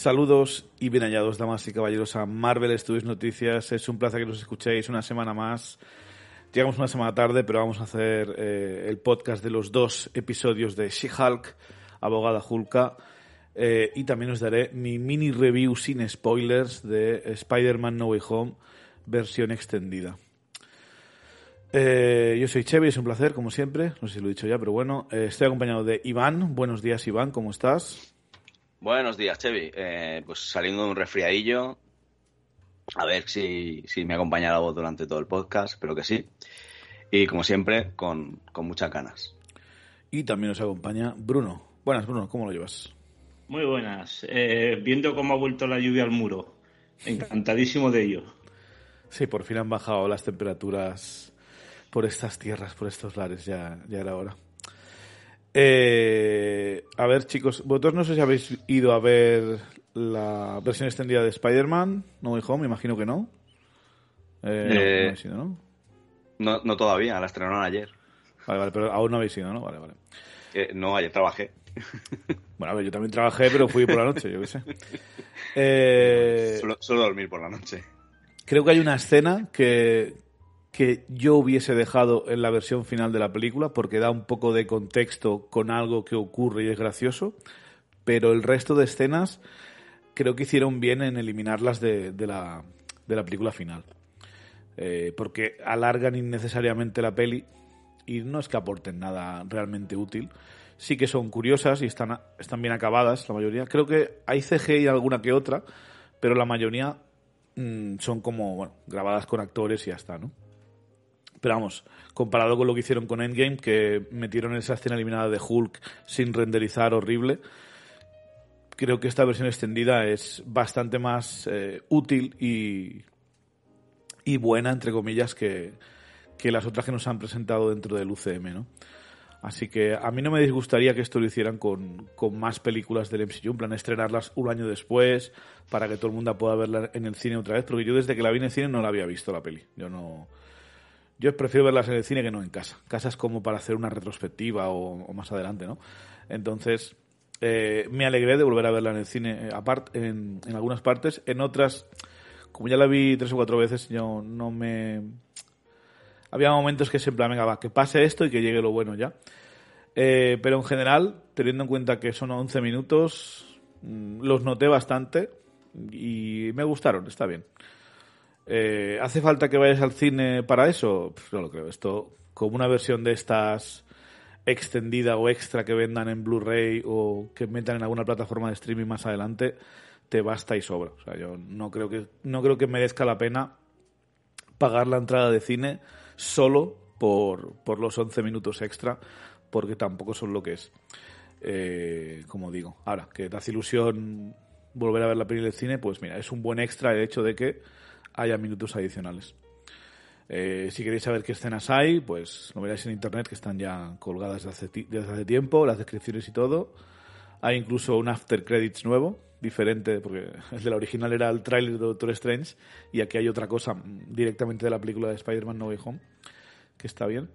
Saludos y bien hallados, damas y caballeros, a Marvel Studios Noticias. Es un placer que nos escuchéis una semana más. Llegamos una semana tarde, pero vamos a hacer eh, el podcast de los dos episodios de She-Hulk, Abogada Hulka. Eh, y también os daré mi mini review sin spoilers de Spider-Man No Way Home, versión extendida. Eh, yo soy Chevy, es un placer, como siempre. No sé si lo he dicho ya, pero bueno. estoy acompañado de Iván. Buenos días, Iván, ¿cómo estás? Buenos días, Chevy. pues saliendo de un resfriadillo, a ver si, si me acompaña la voz durante todo el podcast, espero que sí. Y como siempre, con, con muchas ganas. Y también nos acompaña Bruno. Buenas, Bruno, ¿cómo lo llevas? Muy buenas. Eh, viendo cómo ha vuelto la lluvia al muro. Encantadísimo de ello. Sí, por fin han bajado las temperaturas por estas tierras, por estos lares, ya, ya era hora. Eh, a ver, chicos, vosotros no sé si habéis ido a ver la versión extendida de Spider-Man, No Way Home, imagino que no. Eh, no, no, ¿no? ¿no? todavía, la estrenaron ayer. Vale, vale, pero aún no habéis ido, ¿no? Vale, vale. Eh, no, ayer trabajé. Bueno, a ver, yo también trabajé, pero fui por la noche, yo qué sé. Eh, solo, dormir por la noche. Creo que hay una escena que, que yo hubiese dejado en la versión final de la película porque da un poco de contexto con algo que ocurre y es gracioso, pero el resto de escenas creo que hicieron bien en eliminarlas de, de, la, de la película final. Eh, porque alargan innecesariamente la peli y no es que aporten nada realmente útil. Sí que son curiosas y están, están bien acabadas, la mayoría. Creo que hay CGI alguna que otra, pero la mayoría mm, son como, bueno, grabadas con actores y ya está, ¿no? Pero vamos, comparado con lo que hicieron con Endgame, que metieron esa escena eliminada de Hulk sin renderizar horrible, creo que esta versión extendida es bastante más eh, útil y, y buena, entre comillas, que, que las otras que nos han presentado dentro del UCM, ¿no? Así que a mí no me disgustaría que esto lo hicieran con, con, más películas del MCU, en plan estrenarlas un año después para que todo el mundo pueda verla en el cine otra vez, porque yo desde que la vi en el cine no la había visto la peli. Yo no yo prefiero verlas en el cine que no en casa. Casa es como para hacer una retrospectiva o, más adelante, ¿no? Entonces, eh, me alegré de volver a verla en el cine, eh, aparte, en, algunas partes. En otras, como ya la vi tres o cuatro veces, yo no me... Había momentos que en plan, venga, va, que pase esto y que llegue lo bueno ya. Eh, pero en general, teniendo en cuenta que son 11 minutos, mm, los noté bastante y me gustaron, está bien. Eh, ¿Hace falta que vayas al cine para eso? Pues no lo creo. Esto, como una versión de estas extendida o extra que vendan en Blu-ray o que metan en alguna plataforma de streaming más adelante, te basta y sobra. O sea, yo no creo que, no creo que merezca la pena pagar la entrada de cine solo por, por los 11 minutos extra, porque tampoco son lo que es. Eh, como digo, ahora, que te hace ilusión volver a ver la peli del cine, pues mira, es un buen extra el hecho de que haya minutos adicionales. Eh, si queréis saber qué escenas hay, pues lo veréis en internet que están ya colgadas desde hace, desde hace tiempo, las descripciones y todo. Hay incluso un after credits nuevo, diferente, porque el de la original era el tráiler de Doctor Strange y aquí hay otra cosa directamente de la película de Spider-Man No Way Home, que está bien.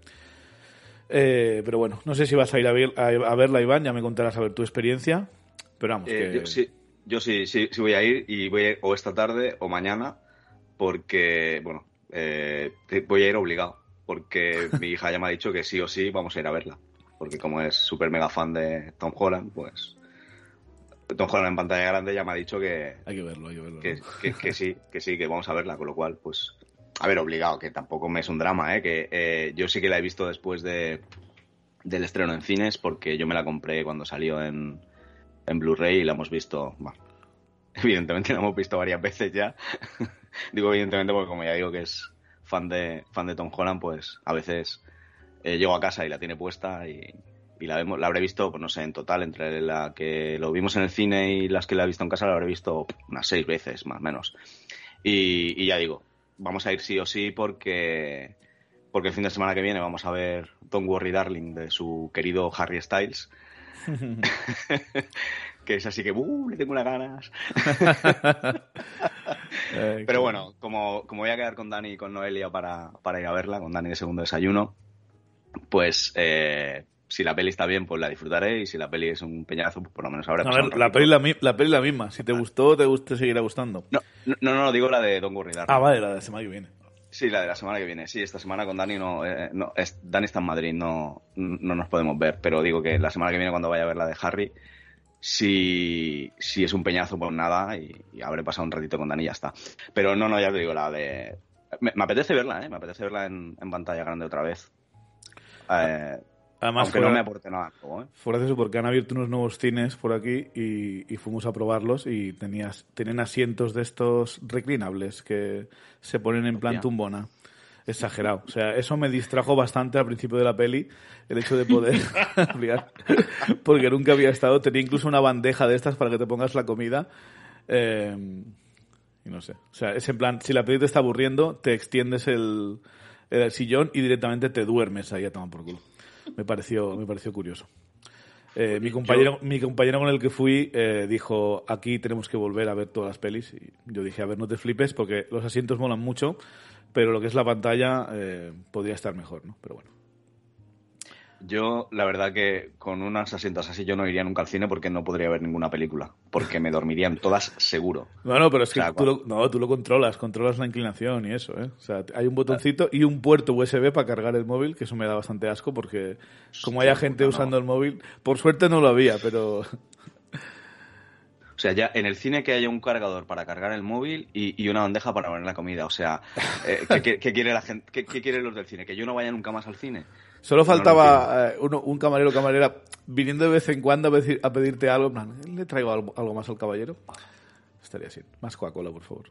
Eh, pero bueno, no sé si vas a ir a, ver, a, verla, Iván, ya me contarás a ver tu experiencia, pero vamos. Eh, yo, sí, yo sí, sí, sí, voy a ir y voy a ir o esta tarde o mañana porque, bueno, eh, voy a ir obligado, porque mi hija ya me ha dicho que sí o sí vamos a ir a verla, porque como es súper mega fan de Tom Holland, pues Tom Holland en pantalla grande ya me ha dicho que... Hay que verlo, hay que verlo. Que, sí, que sí, que vamos a verla, con lo cual, pues... A ver, obligado, que tampoco me es un drama, ¿eh? Que eh, yo sí que la he visto después de, del estreno en cines, porque yo me la compré cuando salió en, en Blu-ray y la hemos visto, bueno, evidentemente la hemos visto varias veces ya. digo evidentemente porque como ya digo que es fan de, fan de Tom Holland, pues a veces eh, llego a casa y la tiene puesta y, la, vemos, la habré visto, pues no sé, en total, entre la que lo vimos en el cine y las que la he visto en casa, la habré visto unas seis veces, más o menos. Y, ya digo, vamos a ir sí o sí porque, porque el fin de semana que viene vamos a ver Don't Worry Darling de su querido Harry Styles. que es así que, ¡uh! Le tengo unas ganas. Pero bueno, como, como voy a quedar con Dani y con Noelia para, ir a verla, con Dani de segundo desayuno, pues, eh, si la peli está bien, pues la disfrutaré y si la peli es un peñazo, pues por lo menos habrá a ver, la peli la, la peli la misma. Si te gustó, te, te seguirá gustando. No, no, no, digo la de Don Worry Ah, vale, la de la semana que viene. Sí, la de la semana que viene. Sí, esta semana con Dani no, eh, no es, Dani está en Madrid, no, no nos podemos ver, pero digo que la semana que viene cuando vaya a ver la de Harry, si, si es un peñazo, pues nada, y, habré pasado un ratito con Dani y ya está. Pero no, no, ya te digo, la de... Me, apetece verla, ¿eh? Me apetece verla en, en pantalla grande otra vez. Eh, Además, Aunque no me aporte nada. ¿eh? Fuera de eso, porque han abierto unos nuevos cines por aquí y, fuimos a probarlos y tenías, tienen asientos de estos reclinables que se ponen en plan tumbona. Exagerado. O sea, eso me distrajo bastante al principio de la peli, el hecho de poder porque nunca había estado. Tenía incluso una bandeja de estas para que te pongas la comida. Eh, y no sé. O sea, es en plan, si la peli te está aburriendo, te extiendes el, el sillón y directamente te duermes ahí a tomar por culo me pareció, me pareció curioso. Eh, mi, compañero, mi compañero con el que fui eh, dijo, aquí tenemos que volver a ver todas las pelis. Y yo dije, a ver, no te flipes porque los asientos molan mucho, pero lo que es la pantalla eh, podría estar mejor, ¿no? Pero bueno. Yo, la verdad que con unas asientos así yo no iría nunca al cine porque no podría ver ninguna película, porque me dormirían todas seguro. Bueno, pero es que tú, lo, no, tú lo controlas, controlas la inclinación y eso, ¿eh? O sea, hay un botoncito y un puerto USB para cargar el móvil, que eso me da bastante asco porque como haya gente usando el móvil, por suerte no lo había, pero... O sea, ya en el cine que haya un cargador para cargar el móvil y, una bandeja para poner la comida. O sea, eh, ¿qué, quiere la gente? ¿Qué, ¿Qué quieren los del cine? ¿Que yo no vaya nunca más al cine? Solo faltaba eh, un camarero o camarera viniendo de vez en cuando a, pedirte algo. ¿le traigo algo, más al caballero? Estaría así. Más Coca-Cola, por favor.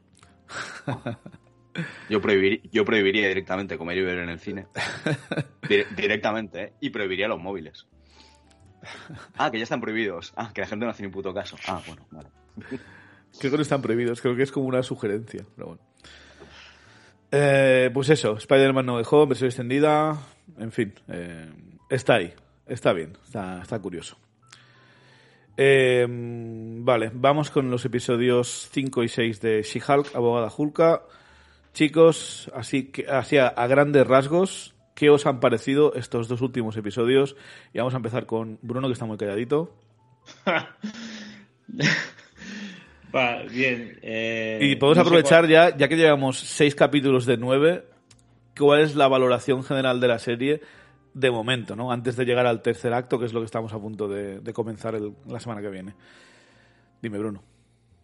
Yo, yo prohibiría directamente comer y beber en el cine. directamente, ¿eh? Y prohibiría los móviles. Ah, que ya están prohibidos. Ah, que la gente no hace ni puto caso. Ah, bueno, vale. Creo que no están prohibidos, creo que es como una sugerencia, bueno. Eh, pues eso, Spider-Man no dejó, versión extendida, en fin, eh, está ahí, está bien, está, curioso. Eh, vale, vamos con los episodios 5 y 6 de She-Hulk, Abogada Hulka. Chicos, así, que, así a, grandes rasgos, ¿qué os han parecido estos dos últimos episodios? Y vamos a empezar con Bruno, que está muy calladito. bien. Eh, y podemos aprovechar ya, ya que llevamos seis capítulos de nueve, ¿cuál es la valoración general de la serie de momento, ¿no? Antes de llegar al tercer acto, que es lo que estamos a punto de, comenzar la semana que viene. Dime, Bruno.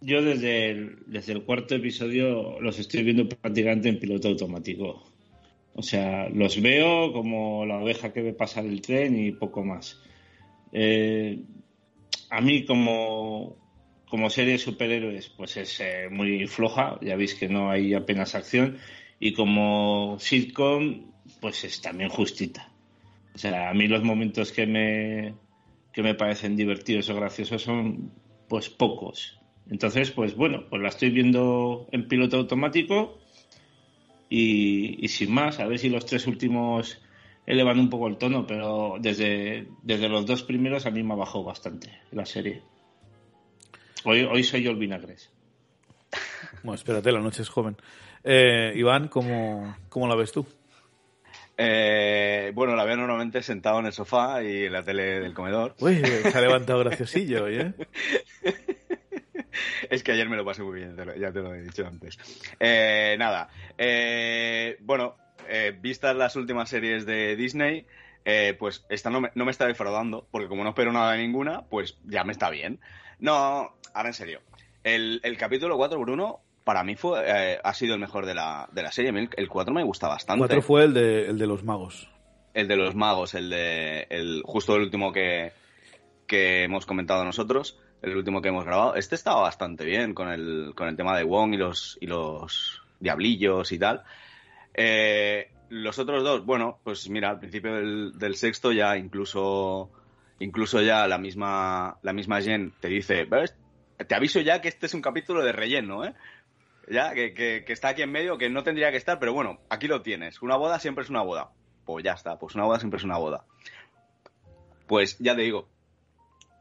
Yo desde el, desde el cuarto episodio los estoy viendo prácticamente en piloto automático. O sea, los veo como la oveja que ve pasar el tren y poco más. Eh, a mí como como serie de superhéroes, pues es eh, muy floja, ya veis que no hay apenas acción, y como sitcom, pues es también justita. O sea, a mí los momentos que me, que me parecen divertidos o graciosos son pues pocos. Entonces, pues bueno, pues la estoy viendo en piloto automático y, y sin más, a ver si los tres últimos elevan un poco el tono, pero desde, desde los dos primeros a mí me ha bajado bastante la serie. Hoy, soy yo el vinagres. Bueno, espérate, la noche es joven. Eh, Iván, ¿cómo, la ves tú? Eh, bueno, la veo normalmente sentado en el sofá y en la tele del comedor. Uy, se ha levantado graciosillo hoy, ¿eh? es que ayer me lo pasé muy bien, ya te lo he dicho antes. Eh, nada, bueno, vistas las últimas series de Disney, pues esta no me, no me está defraudando, porque como no espero nada de ninguna, pues ya me está bien. No, ahora en serio. El, capítulo 4, Bruno, para mí fue eh, ha sido el mejor de la, de la serie. El 4 me gusta bastante. El 4 fue el de, el de los magos. El de los magos, el de. El, justo el último que, que hemos comentado nosotros, el último que hemos grabado. Este estaba bastante bien con el, con el tema de Wong y los, y los diablillos y tal. Eh, los otros dos, bueno, pues mira, al principio del, sexto ya incluso Incluso ya la misma, la misma Jen te dice. Te aviso ya que este es un capítulo de relleno, ¿eh? Ya, que, que, está aquí en medio, que no tendría que estar, pero bueno, aquí lo tienes. Una boda siempre es una boda. Pues ya está, pues una boda siempre es una boda. Pues ya te digo,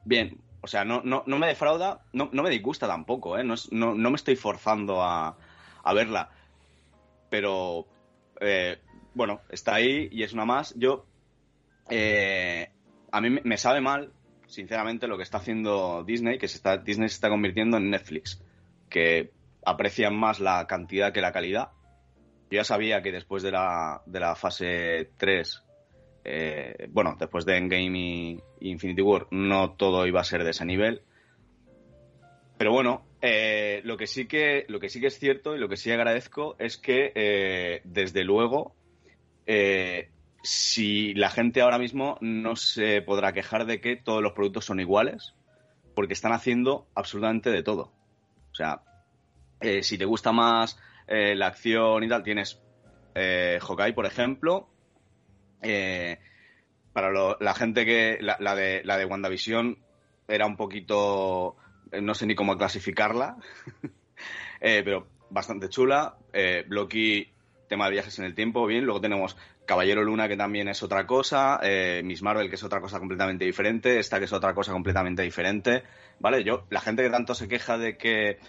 bien, o sea, no, no, no me defrauda, no, no me disgusta tampoco, ¿eh? No, no, no me estoy forzando a, a verla. Pero, eh, bueno, está ahí y es una más. Yo, eh, a mí me sabe mal, sinceramente, lo que está haciendo Disney, que se está, Disney se está convirtiendo en Netflix, que aprecian más la cantidad que la calidad. Yo ya sabía que después de la, de la fase 3, eh, bueno, después de Endgame y, Infinity War, no todo iba a ser de ese nivel. Pero bueno, eh, lo, que sí que, lo que sí que es cierto y lo que sí agradezco es que, eh, desde luego, si la gente ahora mismo no se podrá quejar de que todos los productos son iguales, porque están haciendo absolutamente de todo. O sea, si te gusta más la acción y tal, tienes Hawkeye, por ejemplo. Eh, para la gente que. La, de, la de WandaVision era un poquito. No sé ni cómo clasificarla. pero bastante chula. Blocky, tema de viajes en el tiempo, bien. Luego tenemos Caballero Luna, que también es otra cosa, eh, Miss Marvel, que es otra cosa completamente diferente, esta que es otra cosa completamente diferente, ¿vale? Yo, la gente que tanto se queja de que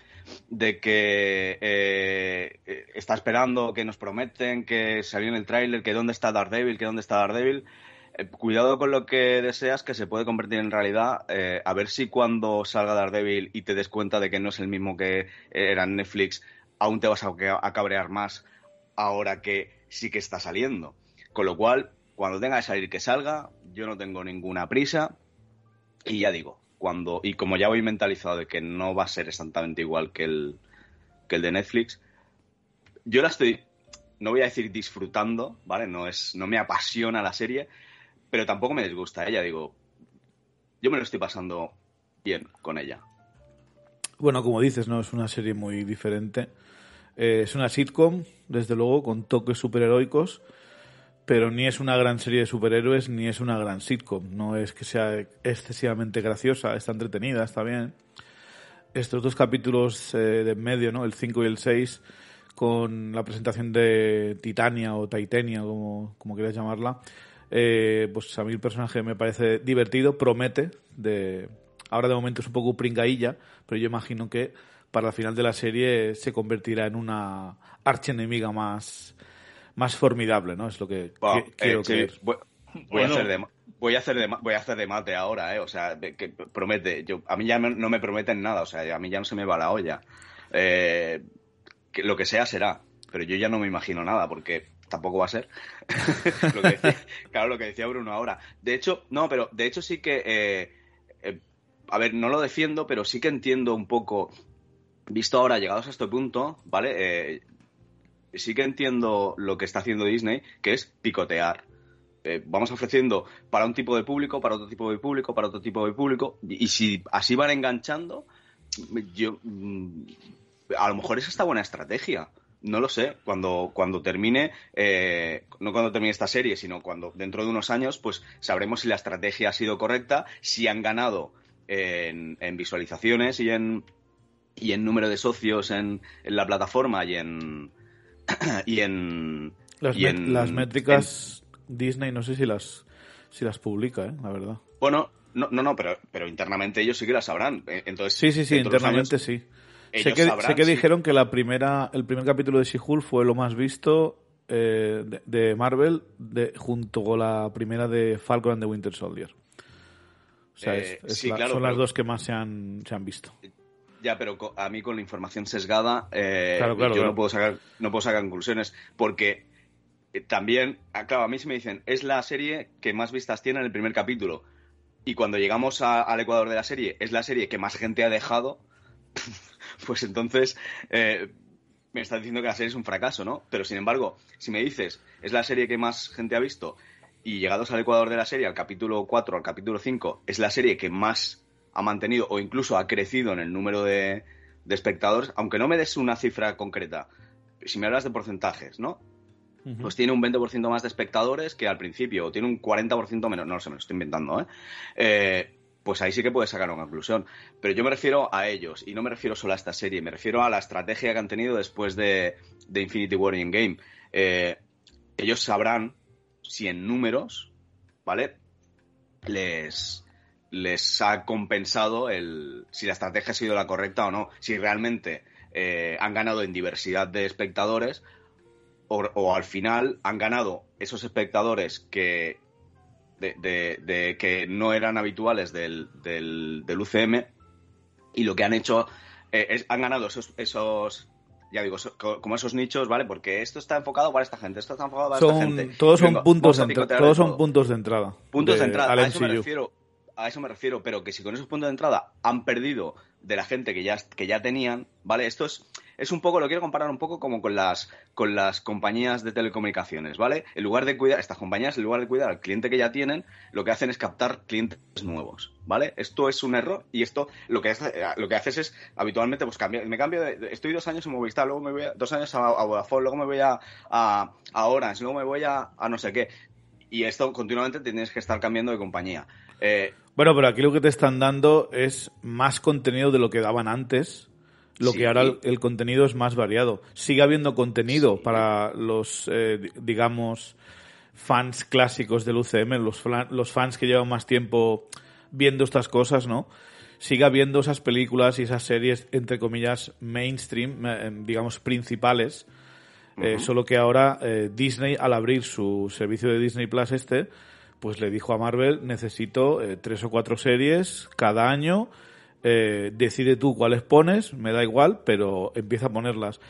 de que eh, está esperando, que nos prometen, que salió en el tráiler, que dónde está Daredevil, que dónde está Daredevil, eh, cuidado con lo que deseas, que se puede convertir en realidad, a ver si cuando salga Daredevil y te des cuenta de que no es el mismo que era en Netflix, aún te vas a cabrear más ahora que sí que está saliendo. Con lo cual, cuando tenga que salir, que salga. Yo no tengo ninguna prisa. Y ya digo, cuando. Y como ya voy mentalizado de que no va a ser exactamente igual que el, que el de Netflix, yo la estoy. No voy a decir disfrutando, ¿vale? No, es, no me apasiona la serie, pero tampoco me disgusta. Ella, digo, yo me lo estoy pasando bien con ella. Bueno, como dices, no es una serie muy diferente. Eh, es una sitcom, desde luego, con toques superheroicos pero ni es una gran serie de superhéroes ni es una gran sitcom. No es que sea excesivamente graciosa, está entretenida, está bien. Estos dos capítulos eh, de en medio, ¿no? el 5 y el 6, con la presentación de Titania o Titania, como, como quieras llamarla, eh, pues a mí el personaje me parece divertido, promete. De... Ahora de momento es un poco pringailla, pero yo imagino que para el final de la serie se convertirá en una archienemiga más más formidable, ¿no? Es lo que quiero eh, Voy, a hacer de, voy, a hacer de, voy a hacer de mate ahora, ¿eh? O sea, que promete. Yo, a mí ya no me prometen nada, o sea, a mí ya no se me va la olla. Eh, que lo que sea será, pero yo ya no me imagino nada porque tampoco va a ser. claro, lo que decía Bruno ahora. De hecho, no, pero de hecho sí que. Eh, a ver, no lo defiendo, pero sí que entiendo un poco. Visto ahora, llegados a este punto, ¿vale? Sí que entiendo lo que está haciendo Disney, que es picotear. Eh, vamos ofreciendo para un tipo de público, para otro tipo de público, para otro tipo de público, y, si así van enganchando, yo mm, a lo mejor es esta buena estrategia. No lo sé. Cuando, cuando termine, eh, no cuando termine esta serie, sino cuando dentro de unos años, pues sabremos si la estrategia ha sido correcta, si han ganado en, visualizaciones y en, y en número de socios en la plataforma y en, y en... Las, métricas Disney no sé si las, si las publica, ¿eh? la verdad. Bueno, no, no, no pero, pero internamente ellos sí que las sabrán. Eh, entonces, sí, sí, sí, internamente sí. Sé que, sé que dijeron que la primera, el primer capítulo de She-Hulk fue lo más visto eh, de, Marvel de, junto con la primera de Falcon and the Winter Soldier. O sea, son las dos que más se han, se han visto. Ya, pero a mí con la información sesgada eh, yo no puedo sacar no puedo sacar conclusiones porque eh, también, ah, claro, a mí se me dicen es la serie que más vistas tiene en el primer capítulo y cuando llegamos al ecuador de la serie es la serie que más gente ha dejado, pues entonces eh, me está diciendo que la serie es un fracaso, ¿no? Pero sin embargo, si me dices es la serie que más gente ha visto y llegados al ecuador de la serie, al capítulo 4, al capítulo 5, es la serie que más ha mantenido o incluso ha crecido en el número de, espectadores, aunque no me des una cifra concreta, si me hablas de porcentajes, ¿no? Pues tiene un 20% más de espectadores que al principio, o tiene un 40% menos, no lo sé, me lo estoy inventando, ¿eh? ¿eh? Pues ahí sí que puedes sacar una conclusión. Pero yo me refiero a ellos, y no me refiero solo a esta serie, me refiero a la estrategia que han tenido después de, Infinity War Game. Eh, ellos sabrán si en números, ¿vale? Les, les ha compensado el, si la estrategia ha sido la correcta o no, si realmente eh, han ganado en diversidad de espectadores o, al final han ganado esos espectadores que de, que no eran habituales del, del, UCM y lo que han hecho eh, es, han ganado esos, esos ya digo, como esos nichos, ¿vale? Porque esto está enfocado para esta gente, esto está enfocado para esta gente. Todos son, puntos de, todos son puntos de entrada. Puntos de, entrada, a eso me refiero a eso me refiero, pero que si con esos puntos de entrada han perdido de la gente que ya, que ya tenían, ¿vale? Esto es, es un poco, lo quiero comparar un poco como con las, con las compañías de telecomunicaciones, ¿vale? En lugar de cuidar, estas compañías, en lugar de cuidar al cliente que ya tienen, lo que hacen es captar clientes nuevos, ¿vale? Esto es un error y esto lo que, hace, lo que haces es habitualmente, pues cambiar, me cambio de, estoy dos años en Movistar, luego me voy a, dos años a, a Vodafone, luego me voy a, a, a Orange, luego me voy a, no sé qué. Y esto continuamente tienes que estar cambiando de compañía. Eh, bueno, pero aquí lo que te están dando es más contenido de lo que daban antes. Lo que ahora el, contenido es más variado. Sigue habiendo contenido para los, eh, digamos, fans clásicos del UCM, los, los fans que llevan más tiempo viendo estas cosas, ¿no? Sigue habiendo esas películas y esas series, entre comillas, mainstream, eh, digamos, principales. solo que ahora Disney, al abrir su servicio de Disney Plus este, pues le dijo a Marvel, necesito eh, tres o cuatro series cada año, eh, decide tú cuáles pones, me da igual, pero empieza a ponerlas.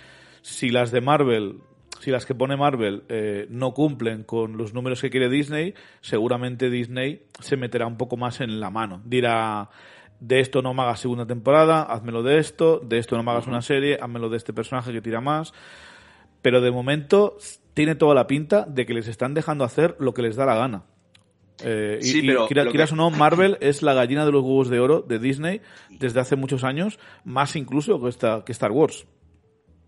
Si las de Marvel, si las que pone Marvel eh, no cumplen con los números que quiere Disney, seguramente Disney se meterá un poco más en la mano. Dirá, de esto no me hagas segunda temporada, házmelo de esto, de esto no me hagas una serie, házmelo de este personaje que tira más. Pero de momento tiene toda la pinta de que les están dejando hacer lo que les da la gana. Eh, sí, pero quieras, o no, Marvel es la gallina de los huevos de oro de Disney desde hace muchos años, más incluso que, que Star Wars.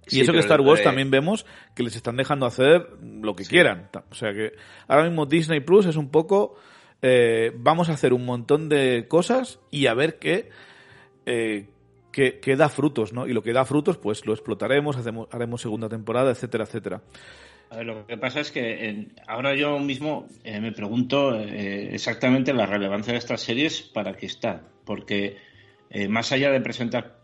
Y eso que Star Wars también vemos que les están dejando hacer lo que quieran. O sea que ahora mismo Disney Plus es un poco, eh, vamos a hacer un montón de cosas y a ver qué, eh, qué, da frutos, ¿no? Y lo que da frutos, pues lo explotaremos, hacemos, haremos segunda temporada, etcétera, etcétera lo que pasa es que ahora yo mismo eh, me pregunto eh, exactamente la relevancia de estas series para qué están. Porque eh, más allá de presentar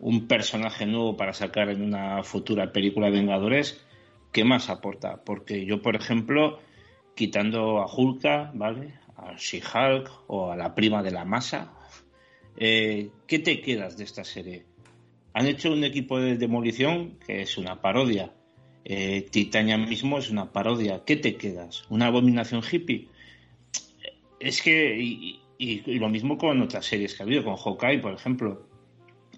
un personaje nuevo para sacar en una futura película de Vengadores, ¿qué más aporta? Porque yo, por ejemplo, quitando a Hulka, ¿vale? A She-Hulk o a la prima de la masa, ¿qué te quedas de esta serie? Han hecho un equipo de demolición que es una parodia eh, Titania mismo es una parodia. ¿Qué te quedas? ¿Una abominación hippie? Es que, y, lo mismo con otras series que ha habido, con Hawkeye, por ejemplo.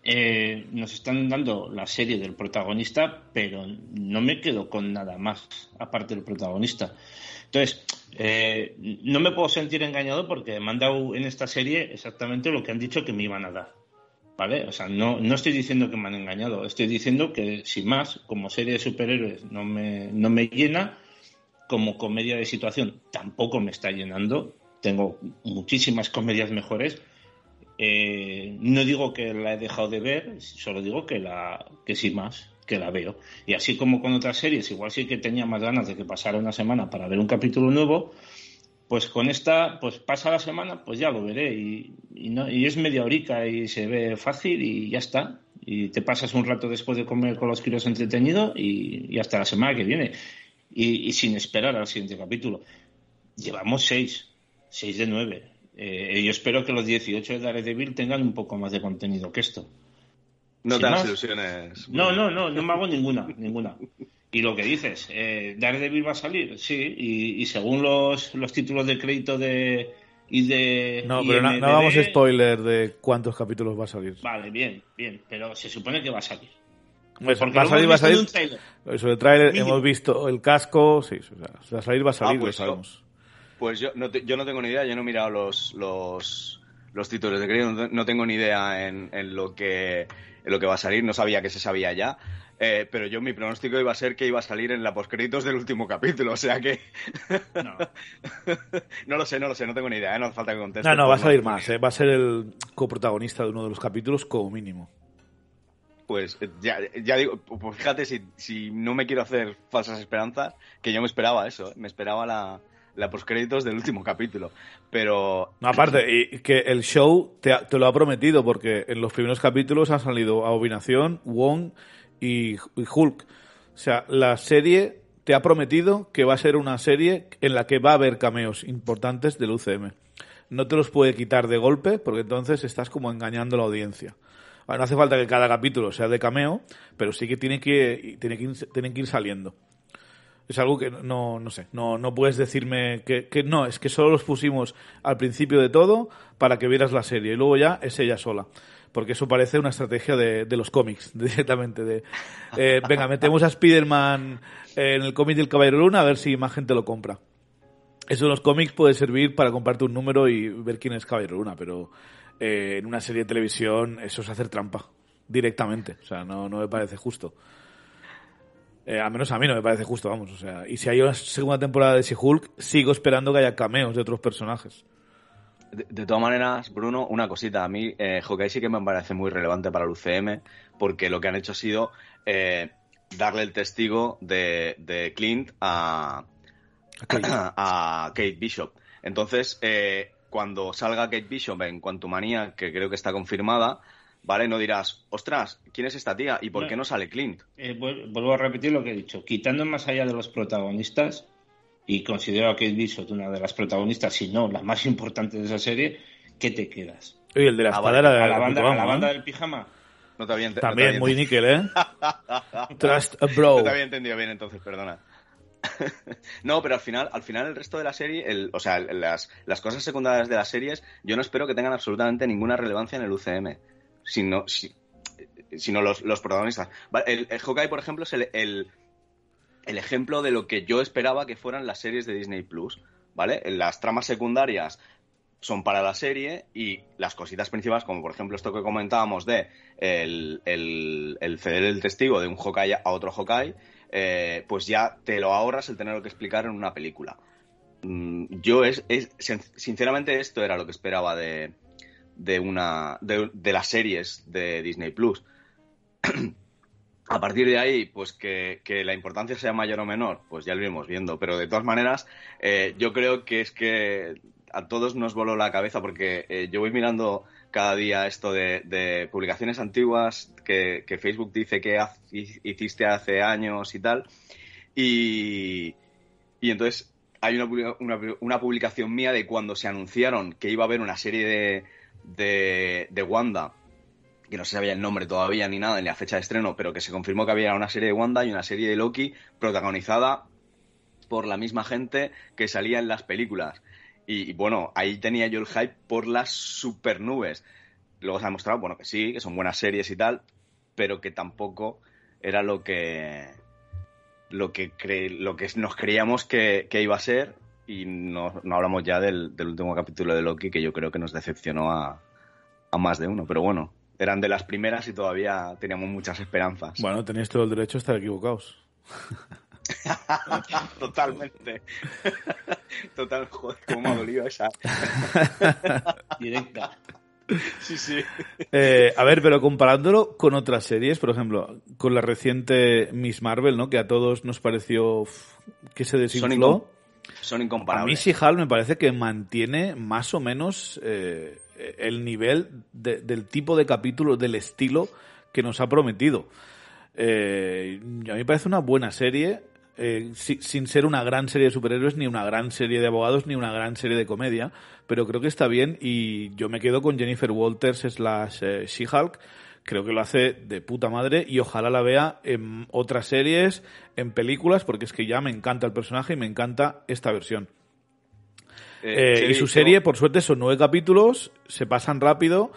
Eh, nos están dando la serie del protagonista, pero no me quedo con nada más aparte del protagonista. Entonces, eh, no me puedo sentir engañado porque me han dado en esta serie exactamente lo que han dicho que me iban a dar. ¿Vale? O sea, no, no estoy diciendo que me han engañado, estoy diciendo que, sin más, como serie de superhéroes no me, no me llena, como comedia de situación tampoco me está llenando, tengo muchísimas comedias mejores. Eh, no digo que la he dejado de ver, solo digo que, la, que sin más, que la veo. Y así como con otras series, igual sí que tenía más ganas de que pasara una semana para ver un capítulo nuevo, pues con esta, pues pasa la semana, pues ya lo veré. Y, no, y es media horica y se ve fácil y ya está. Y te pasas un rato después de comer con los kilos entretenido y, hasta la semana que viene. Y, sin esperar al siguiente capítulo. Llevamos seis, seis de nueve. Eh, yo espero que los 18 de Daredevil tengan un poco más de contenido que esto. No te das ilusiones. No, no, no, no me hago ninguna, ninguna. Y lo que dices, eh, Daredevil va a salir, sí, y, según los, los títulos de crédito de y de no, pero no, vamos a spoiler de cuántos capítulos va a salir. Vale, bien, bien, pero se supone que va a salir. Pues va a salir, va a salir. Eso de trailer, hemos visto el casco, sí, va a salir, va a salir, ah, pues lo sabemos. pues yo no, yo no tengo ni idea, yo no he mirado los, los, los títulos de crédito, no, tengo ni idea en, en, lo que, en lo que va a salir, no sabía que se sabía ya. Eh, pero yo mi pronóstico iba a ser que iba a salir en la postcréditos del último capítulo, o sea que... no. no lo sé, no lo sé, no tengo ni idea, ¿eh? no hace falta que conteste. No, no, va a salir más, ¿eh? va a ser el coprotagonista de uno de los capítulos como mínimo. Pues ya, ya digo, pues fíjate si, si no me quiero hacer falsas esperanzas, que yo me esperaba eso, me esperaba la, la postcréditos del último capítulo. Pero. No, aparte, y que el show te, te, lo ha prometido, porque en los primeros capítulos han salido Abominación, Wong y, Hulk. O sea, la serie te ha prometido que va a ser una serie en la que va a haber cameos importantes del UCM. No te los puede quitar de golpe porque entonces estás como engañando a la audiencia. No hace falta que cada capítulo sea de cameo, pero sí que tiene que, tiene que ir, tienen que ir saliendo. Es algo que no, no sé, no, no puedes decirme que, que no, es que solo los pusimos al principio de todo para que vieras la serie y luego ya es ella sola porque eso parece una estrategia de, los cómics, directamente. De, eh, venga, metemos a Spider-Man en el cómic del Caballero Luna a ver si más gente lo compra. Eso en los cómics puede servir para comprarte un número y ver quién es Caballero Luna, pero eh, en una serie de televisión eso es hacer trampa, directamente. O sea, no, no me parece justo. Eh, al menos a mí no me parece justo, vamos. O sea, y si hay una segunda temporada de She-Hulk, sigo esperando que haya cameos de otros personajes. De, todas maneras, Bruno, una cosita. A mí, eh, Hawkeye sí que me parece muy relevante para el UCM, porque lo que han hecho ha sido eh, darle el testigo de, Clint a, a, Kate. Bishop. Entonces, eh, cuando salga Kate Bishop en Quantumania, que creo que está confirmada, ¿vale? No dirás, ostras, ¿quién es esta tía? ¿Y por qué no sale Clint? Eh, vuelvo a repetir lo que he dicho. Quitando más allá de los protagonistas, y considero a Kate Bishop una de las protagonistas, si no la más importante de esa serie, ¿qué te quedas? Oye, el de la ¿A, espadera de la, banda, a la banda del pijama? No te había También, muy níquel, ¿eh? Trust a bro. No te había entendido bien entonces, perdona. no, pero al final, al final el resto de la serie, el, o sea, las, las, cosas secundarias de las series, yo no espero que tengan absolutamente ninguna relevancia en el UCM, sino, si, sino los, los protagonistas. El, el, Hawkeye, por ejemplo, es el, el ejemplo de lo que yo esperaba que fueran las series de Disney Plus, ¿vale? Las tramas secundarias son para la serie y las cositas principales, como por ejemplo esto que comentábamos de el, ceder el testigo de un Hawkeye a otro Hawkeye, eh, pues ya te lo ahorras el tenerlo que explicar en una película. Mm, yo es, sinceramente esto era lo que esperaba de, de una de las series de Disney Plus. A partir de ahí, pues que, la importancia sea mayor o menor, pues ya lo iremos viendo. Pero de todas maneras, eh, yo creo que es que a todos nos voló la cabeza porque eh, yo voy mirando cada día esto de, publicaciones antiguas que, Facebook dice que hiciste hace años y tal. Y, entonces hay una, una, publicación mía de cuando se anunciaron que iba a haber una serie de, de, de Wanda que no se sabía el nombre todavía ni nada, ni la fecha de estreno, pero que se confirmó que había una serie de Wanda y una serie de Loki protagonizada por la misma gente que salía en las películas. Y, bueno, ahí tenía yo el hype por las super nubes. Luego se ha demostrado, bueno, que sí, que son buenas series y tal, pero que tampoco era lo que lo que lo que nos creíamos que, iba a ser y no, no hablamos ya del, último capítulo de Loki que yo creo que nos decepcionó a más de uno, pero bueno, eran de las primeras y todavía teníamos muchas esperanzas. Bueno, tenéis todo el derecho a estar equivocados. Totalmente. Total, joder, cómo me ha dolido esa. Directa. Sí, sí. Eh, a ver, pero comparándolo con otras series, por ejemplo, con la reciente Miss Marvel, ¿no? Que a todos nos pareció que se desinfló. Son, incomparables. A mí Sihal me parece que mantiene más o menos eh, el nivel del tipo de capítulo, del estilo que nos ha prometido. Eh, a mí me parece una buena serie, eh, sin ser una gran serie de superhéroes, ni una gran serie de abogados, ni una gran serie de comedia, pero creo que está bien y yo me quedo con Jennifer Walters slash eh, She-Hulk. Creo que lo hace de puta madre y ojalá la vea en otras series, en películas, porque es que ya me encanta el personaje y me encanta esta versión. Eh, y su serie, por suerte, son nueve capítulos, se pasan rápido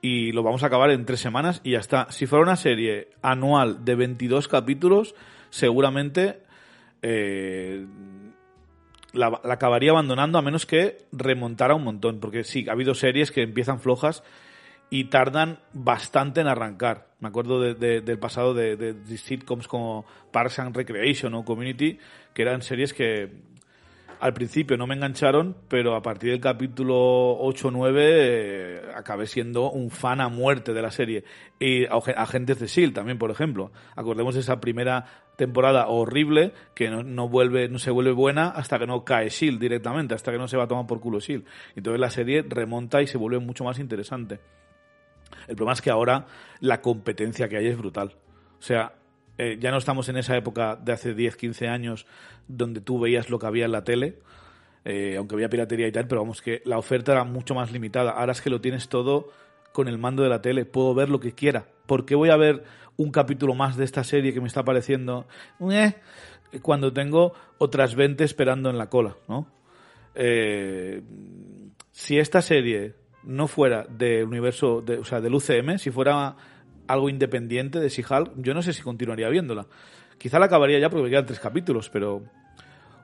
y lo vamos a acabar en tres semanas y ya está. Si fuera una serie anual de 22 capítulos, seguramente eh, la, acabaría abandonando a menos que remontara un montón. Porque sí, ha habido series que empiezan flojas y tardan bastante en arrancar. Me acuerdo del pasado de, de, sitcoms como Parks and Recreation o Community, que eran series que al principio no me engancharon, pero a partir del capítulo 8 o 9 eh, acabé siendo un fan a muerte de la serie. Y Agentes de S.H.I.E.L.D. también, por ejemplo. Acordemos de esa primera temporada horrible que no, vuelve, no se vuelve buena hasta que no cae S.H.I.E.L.D. directamente, hasta que no se va a tomar por culo S.H.I.E.L.D. Entonces la serie remonta y se vuelve mucho más interesante. El problema es que ahora la competencia que hay es brutal. O sea, eh, ya no estamos en esa época de hace 10, 15 años donde tú veías lo que había en la tele, eh, aunque había piratería y tal, pero vamos, que la oferta era mucho más limitada. Ahora es que lo tienes todo con el mando de la tele, puedo ver lo que quiera. ¿Por qué voy a ver un capítulo más de esta serie que me está pareciendo eh, cuando tengo otras 20 esperando en la cola, ¿no? Si esta serie no fuera del universo, de, o sea, del UCM, si fuera algo independiente de She-Hulk, yo no sé si continuaría viéndola. Quizá la acabaría ya porque me quedan tres capítulos, pero...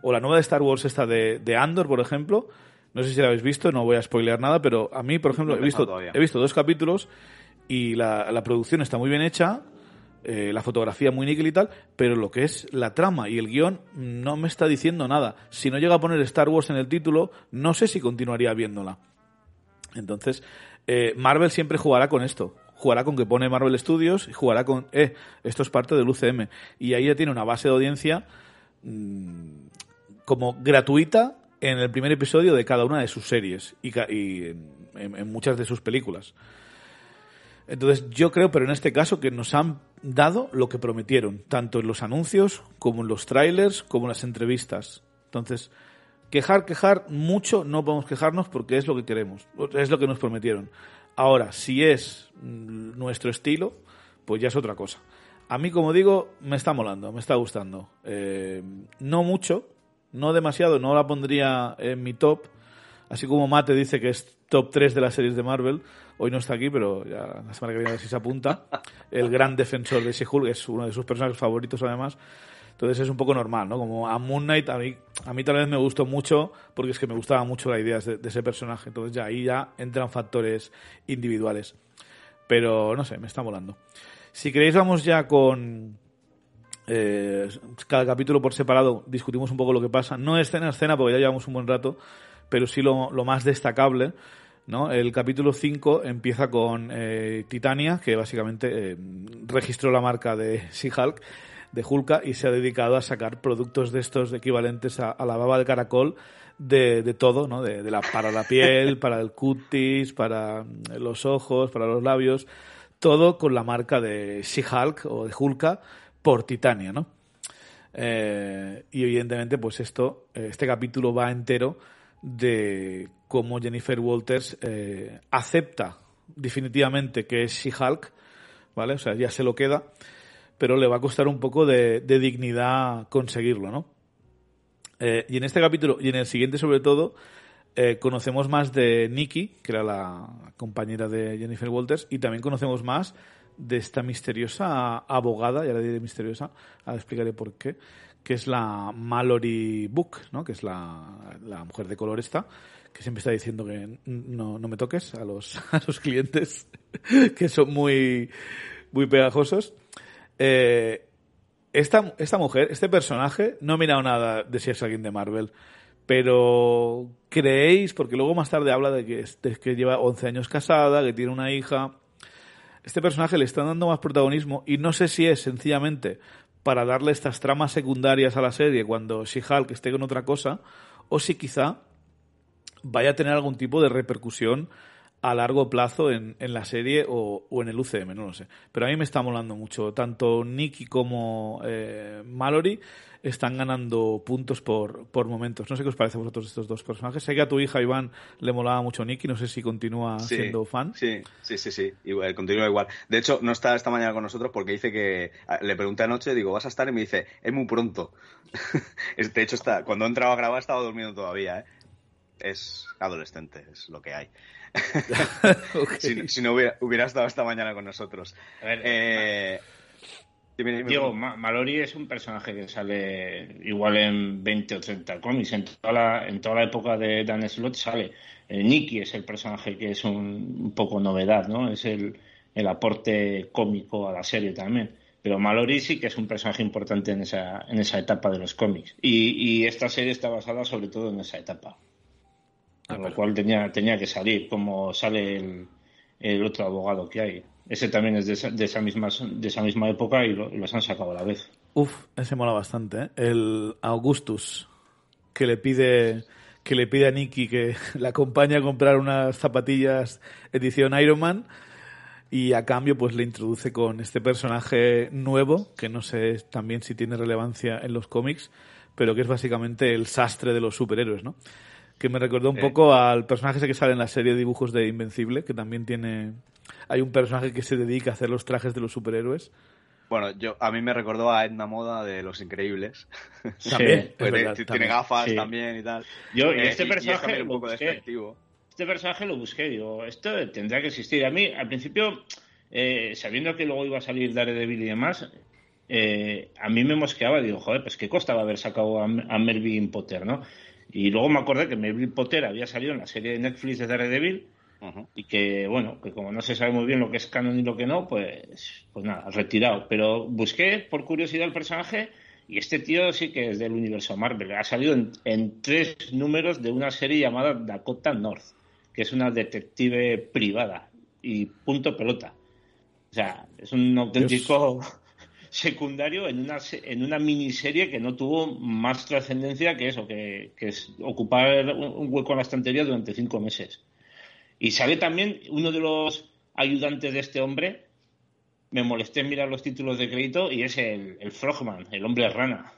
O la nueva de Star Wars esta de, de Andor, por ejemplo, no sé si la habéis visto, no voy a spoilear nada, pero a mí, por ejemplo, he visto, he visto dos capítulos y la, la producción está muy bien hecha, eh, la fotografía muy níquel y tal, pero lo que es la trama y el guion no me está diciendo nada. Si no llega a poner Star Wars en el título, no sé si continuaría viéndola. Entonces, eh, Marvel siempre jugará con esto. Jugará con que pone Marvel Studios y jugará con, eh, esto es parte del UCM. Y ahí ya tiene una base de audiencia mmm, como gratuita en el primer episodio de cada una de sus series y, y en, en, muchas de sus películas. Entonces yo creo, pero en este caso, que nos han dado lo que prometieron, tanto en los anuncios como en los trailers, como en las entrevistas. Entonces, quejar, quejar mucho, no podemos quejarnos porque es lo que queremos, es lo que nos prometieron. Ahora, si es nuestro estilo, pues ya es otra cosa. A mí, como digo, me está molando, me está gustando. Eh, no mucho, no demasiado, no la pondría en mi top. Así como Mate dice que es top 3 de las series de Marvel, hoy no está aquí, pero ya la semana que viene si se apunta. El gran defensor de She-Hulk es uno de sus personajes favoritos, además. Entonces es un poco normal, ¿no? Como a Moon Knight, a mí, a mí tal vez me gustó mucho, porque es que me gustaba mucho la idea de, ese personaje. Entonces ya ahí ya entran factores individuales. Pero no sé, me está molando. Si queréis, vamos ya con, eh, cada capítulo por separado discutimos un poco lo que pasa. No escena a escena, porque ya llevamos un buen rato, pero sí lo, lo más destacable. ¿no? El capítulo 5 empieza con eh, Titania, que básicamente eh, registró la marca de She-Hulk, de Hulka, y se ha dedicado a sacar productos de estos equivalentes a, a la baba de caracol de, de todo, ¿no? De, de, la, para la piel, para el cutis, para los ojos, para los labios, todo con la marca de She-Hulk o de Hulka por Titania, ¿no? Eh, y evidentemente, pues esto, este capítulo va entero de cómo Jennifer Walters eh, acepta definitivamente que es She-Hulk, ¿vale? O sea, ya se lo queda, pero le va a costar un poco de, dignidad conseguirlo, ¿no? Eh, y en este capítulo, y en el siguiente sobre todo, eh, conocemos más de Nikki, que era la compañera de Jennifer Walters, y también conocemos más de esta misteriosa abogada, ya le diré misteriosa, ahora explicaré por qué, que es la Mallory Book, ¿no? que es la, la mujer de color esta, que siempre está diciendo que no, no me toques a los, a los clientes, que son muy, muy pegajosos. Eh, esta, esta mujer, este personaje, no he mirado nada de si es alguien de Marvel, pero creéis, porque luego más tarde habla de que, que lleva 11 años casada, que tiene una hija, este personaje le está dando más protagonismo y no sé si es sencillamente para darle estas tramas secundarias a la serie cuando She-Hulk esté con otra cosa o si quizá vaya a tener algún tipo de repercusión a largo plazo en, en la serie o, o, en el UCM, no lo sé. Pero a mí me está molando mucho. Tanto Nicky como eh, Mallory están ganando puntos por, por momentos. No sé qué os parece a vosotros estos dos personajes. Sé que a tu hija Iván le molaba mucho Nicky, no sé si continúa sí, siendo fan. Sí, sí, sí, sí, igual, continúa igual. De hecho, no está esta mañana con nosotros porque dice que le pregunté anoche, digo, ¿vas a estar? Y me dice, es muy pronto. de hecho, está, cuando he entrado a grabar estaba durmiendo todavía, ¿eh? Es adolescente, es lo que hay. okay. si, si, no hubiera, hubiera, estado esta mañana con nosotros. A ver, eh, dime, dime, Diego, Ma Mallory es un personaje que sale igual en 20 o 30 cómics. En toda la, en toda la época de Dan Slott sale. Eh, Nicky es el personaje que es un, un poco novedad, ¿no? Es el, el, aporte cómico a la serie también. Pero Mallory sí que es un personaje importante en esa, en esa etapa de los cómics. Y, y esta serie está basada sobre todo en esa etapa. Con lo cual tenía, tenía que salir, como sale el, el otro abogado que hay. Ese también es de esa, de esa, misma, de esa misma época y, lo, y, los han sacado a la vez. Uf, ese mola bastante, ¿eh? El Augustus, que le pide que le pide a Nicky que la acompañe a comprar unas zapatillas edición Iron Man, y a cambio pues le introduce con este personaje nuevo, que no sé también si tiene relevancia en los cómics, pero que es básicamente el sastre de los superhéroes, ¿no? Que me recordó un poco al personaje ese que sale en la serie de dibujos de Invencible, que también tiene... Hay un personaje que se dedica a hacer los trajes de los superhéroes. Bueno, yo a mí me recordó a Edna Moda de Los Increíbles. También, Pues es de- verdad, tiene también. gafas Sí. también y tal. Yo, y Eh, este y es personaje también un lo poco busqué. despectivo. Este personaje lo busqué, digo, esto tendrá que existir. A mí, al principio, eh, sabiendo que luego iba a salir Daredevil y demás, eh, a mí me mosqueaba, digo, joder, pues qué costaba haber sacado a, a Melvin Potter, ¿no? Y luego me acordé que Melvin Potter había salido en la serie de Netflix de Daredevil Ujú. y que, bueno, que como no se sabe muy bien lo que es canon y lo que no, pues, pues nada, retirado. Pero busqué por curiosidad el personaje y este tío sí que es del universo Marvel. Ha salido en, en tres números de una serie llamada Dakota North, que es una detective privada y punto pelota. O sea, es un auténtico secundario en una, en una miniserie que no tuvo más trascendencia que eso, que, que es ocupar un hueco en la estantería durante cinco meses. Y sale también uno de los ayudantes de este hombre. Me molesté en mirar los títulos de crédito y es el, el Frogman, el hombre rana.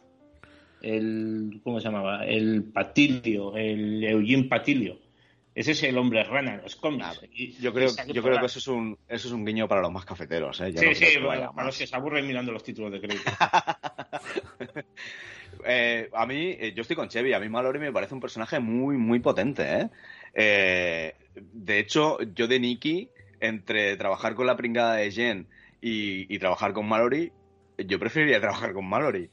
El, ¿cómo se llamaba? El Patilio, el Eugene Patilio. Ese es el hombre rana en los cómics. Ah, Yo creo, yo creo que eso es un eso es un guiño para los más cafeteros, ¿eh? Sí, no sí, para, para los que se aburren mirando los títulos de crédito. Eh, a mí, eh, yo estoy con Chevy, a mí Mallory me parece un personaje muy, muy potente, ¿eh? Eh, de hecho, yo de Nikki, entre trabajar con la pringada de Jen y, y trabajar con Mallory, yo preferiría trabajar con Mallory.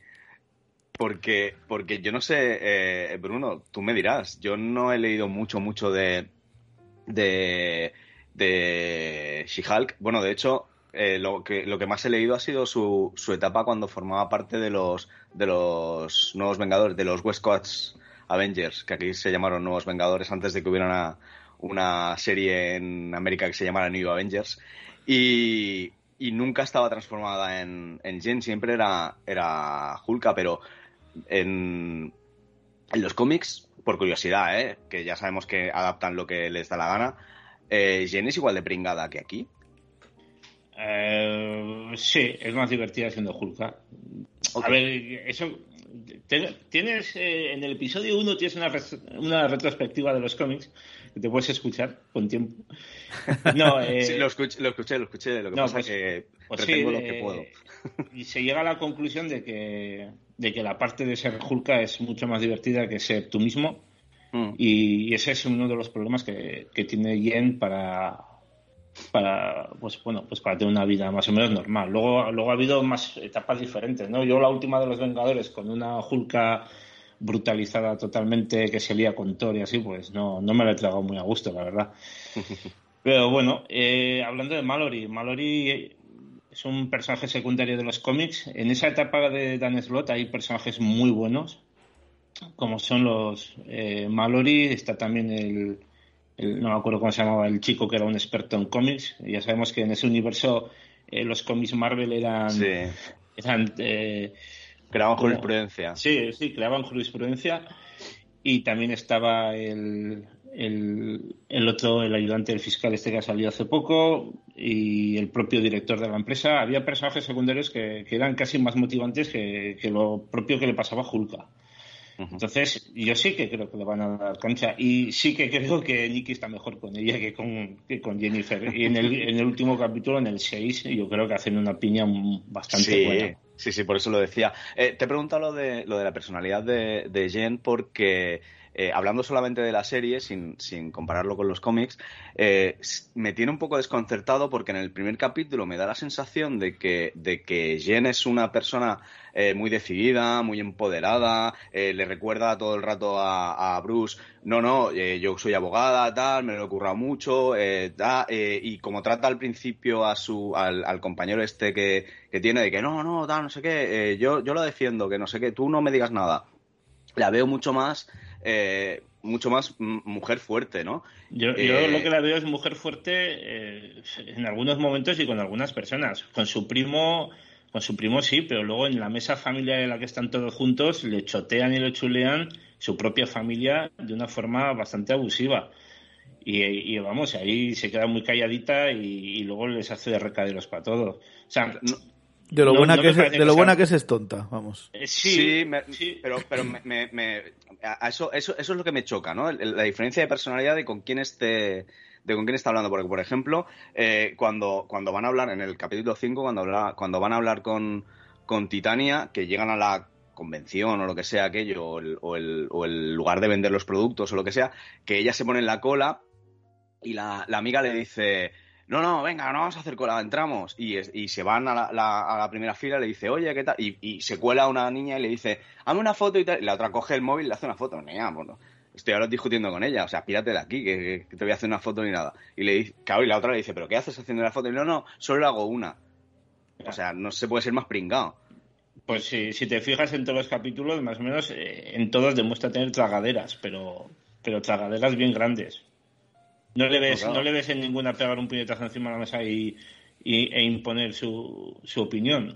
Porque, porque yo no sé, eh, Bruno, tú me dirás, yo no he leído mucho, mucho de, de, She-Hulk. Bueno, de hecho, eh, lo, que, lo que más he leído ha sido su, su etapa cuando formaba parte de los, de los Nuevos Vengadores, de los West Coast Avengers, que aquí se llamaron Nuevos Vengadores antes de que hubiera una, una serie en América que se llamara New Avengers. Y, y nunca estaba transformada en, en Jen, siempre era, era Hulka, pero en, en los cómics, por curiosidad, ¿eh? que ya sabemos que adaptan lo que les da la gana, eh, Jen es igual de pringada que aquí. Eh, sí, es más divertida siendo Hulka. Ok. A ver, eso. te- Tienes eh, en el episodio 1 tienes una, res- una retrospectiva de los cómics que te puedes escuchar con tiempo. No, eh, Sí, lo, escuché, lo escuché, lo escuché. Lo que no, pasa pues- es que pues sí, lo que eh, puedo. Y se llega a la conclusión de que, de que la parte de ser Hulka es mucho más divertida que ser tú mismo. Mm. Y ese es uno de los problemas que, que tiene Jen para, para pues bueno pues para tener una vida más o menos normal. Luego, luego ha habido más etapas diferentes, ¿no? Yo la última de los Vengadores con una Hulka brutalizada totalmente que se lía con Thor y así, pues no, no me la he tragado muy a gusto, la verdad. Pero bueno, eh, hablando de Mallory, Mallory es un personaje secundario de los cómics. En esa etapa de Dan Slott hay personajes muy buenos, como son los eh, Mallory, está también el, el- no me acuerdo cómo se llamaba, el chico que era un experto en cómics. Ya sabemos que en ese universo eh, los cómics Marvel eran, Sí, eran eh, como- jurisprudencia. Sí, sí, creaban jurisprudencia. Y también estaba el, el, el otro, el ayudante del fiscal este que ha salido hace poco y el propio director de la empresa. Había personajes secundarios que, que eran casi más motivantes que, que lo propio que le pasaba a Hulka. Ujú. Entonces, yo sí que creo que le van a dar cancha y sí que creo que Nicky está mejor con ella que con, que con Jennifer. Y en el, en el último capítulo, en el 6, yo creo que hacen una piña bastante sí, buena. sí, sí, por eso lo decía. Eh, te he preguntado lo de, lo de la personalidad de, de Jen porque, eh, hablando solamente de la serie, sin, sin compararlo con los cómics, eh, me tiene un poco desconcertado porque en el primer capítulo me da la sensación de que, de que Jen es una persona eh, muy decidida, muy empoderada, le recuerda todo el rato a, a Bruce, no, no, yo soy abogada, tal, me lo he currado mucho, y como trata al principio a su, al, al compañero este que, que tiene de que no, no, tal, no sé qué, yo, yo lo defiendo, que no sé qué, tú no me digas nada. La veo mucho más, eh, mucho más mujer fuerte, ¿no? Yo, Eh, yo lo que la veo es mujer fuerte eh, en algunos momentos y con algunas personas. Con su primo, con su primo sí, pero luego en la mesa familiar en la que están todos juntos le chotean y le chulean su propia familia de una forma bastante abusiva. Y, vamos, ahí se queda muy calladita y, luego les hace de recaderos para todos. O sea, de lo, buena, que, es, de lo buena que es, es tonta, vamos. Eh, sí, pero, pero me, eso, eso, eso es lo que me choca, ¿no? La diferencia de personalidad de con quién esté de con quién está hablando. Porque, por ejemplo, eh, cuando, cuando van a hablar en el capítulo 5, cuando, habla, cuando van a hablar con, con Titania, que llegan a la convención o lo que sea aquello, o el, o, el, o el, lugar de vender los productos o lo que sea, que ella se pone en la cola y la, la amiga le dice, no, no, venga, no vamos a hacer cola, entramos. Y, y se van a la, a primera fila, le dice, oye, ¿qué tal? Y, y, se cuela una niña y le dice, hazme una foto y tal. Y la otra coge el móvil y le hace una foto. Niña, bueno, estoy ahora discutiendo con ella, o sea, pírate de aquí, que, te voy a hacer una foto ni nada. Y le dice, claro, y la otra le dice, ¿pero qué haces haciendo la foto? Y no, no, solo hago una. O sea, no se puede ser más pringado. Pues si, si te fijas en todos los capítulos, más o menos eh, en todos demuestra tener tragaderas, pero, pero tragaderas bien grandes. No le ves, no, le ves en ninguna pegar un puñetazo encima de la mesa y, e imponer su, su opinión.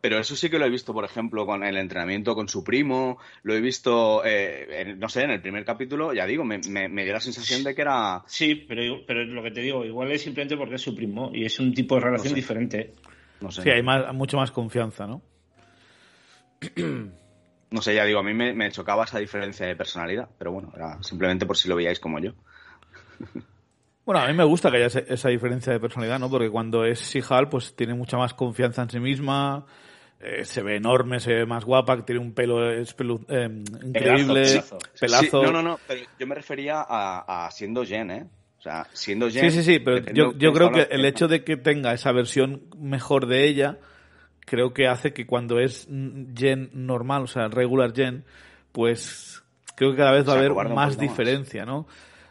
Pero eso sí que lo he visto, por ejemplo, con el entrenamiento con su primo, lo he visto, eh, no sé, en el primer capítulo, ya digo, me, me, dio la sensación de que era... Sí, pero, pero lo que te digo, igual es simplemente porque es su primo y es un tipo de relación diferente. No sé. Sí, hay más, mucho más confianza, ¿no? no sé, ya digo, a mí me, chocaba esa diferencia de personalidad, pero bueno, era simplemente por si lo veíais como yo. Bueno, a mí me gusta que haya esa diferencia de personalidad, ¿no? Porque cuando es Sihal, pues tiene mucha más confianza en sí misma, eh, se ve enorme, se ve más guapa, que tiene un pelo eh, increíble, pelazo. no, no, no, pero yo me refería a, siendo Jen, ¿eh? O sea, siendo Jen. Sí, sí, sí, pero yo, yo creo que el hecho de que tenga esa versión mejor de ella, creo que hace que cuando es Jen normal, o sea, regular Jen, pues creo que cada vez va a haber más diferencia, ¿no?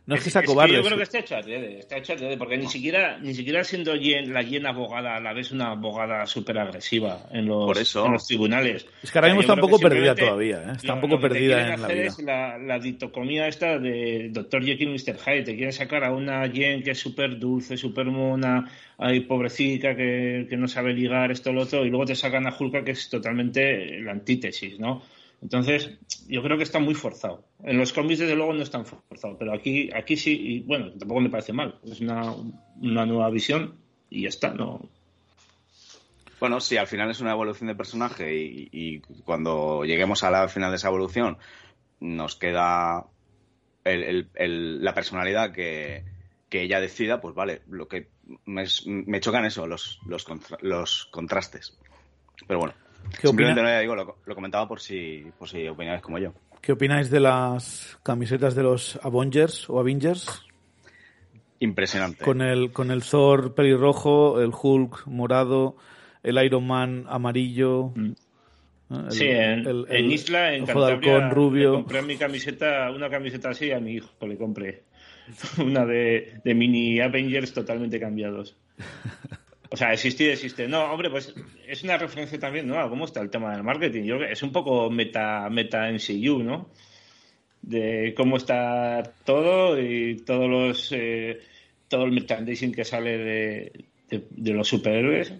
No es, que sea cobarde. yo creo que está hecho adrede, está hecho adrede, porque ni siquiera, ni siquiera siendo la Jen abogada a la vez una abogada súper agresiva en los, en los tribunales. Es que ahora mismo está un poco perdida todavía, ¿eh? está un poco perdida en la vida. Es la, la dictocomía esta de Dr. Jekyll y Mr. Hyde, te quieren sacar a una Jen que es súper dulce, súper mona, hay pobrecita que, que no sabe ligar esto lo otro, y luego te sacan a Hulka que es totalmente la antítesis, ¿no? Entonces, yo creo que está muy forzado. En los cómics, desde luego, no es tan forzado, pero aquí, aquí sí, y bueno, tampoco me parece mal. Es una, nueva visión y está, ¿no? Bueno, sí, al final es una evolución de personaje y, cuando lleguemos a la final de esa evolución nos queda la personalidad que, ella decida, pues vale, lo que me, me chocan eso, los, los, los contrastes. Pero bueno. Simplemente no, digo, lo, comentaba por si, por si opináis como yo. ¿Qué opináis de las camisetas de los Avengers o Avengers? Impresionante. Con el, con el Thor pelirrojo, el Hulk morado, el Iron Man amarillo. Mm. sí, en, Isla, en Cantabria, rubio. Le compré mi camiseta, una camiseta así a mi hijo, le compré. Una de, de mini Avengers totalmente cambiados. O sea, existir, existe. No, hombre, pues es una referencia también, ¿no? A cómo está el tema del marketing. Yo es un poco meta, meta MCU, ¿no? De cómo está todo y todos los eh, todo el merchandising que sale de, de, los superhéroes.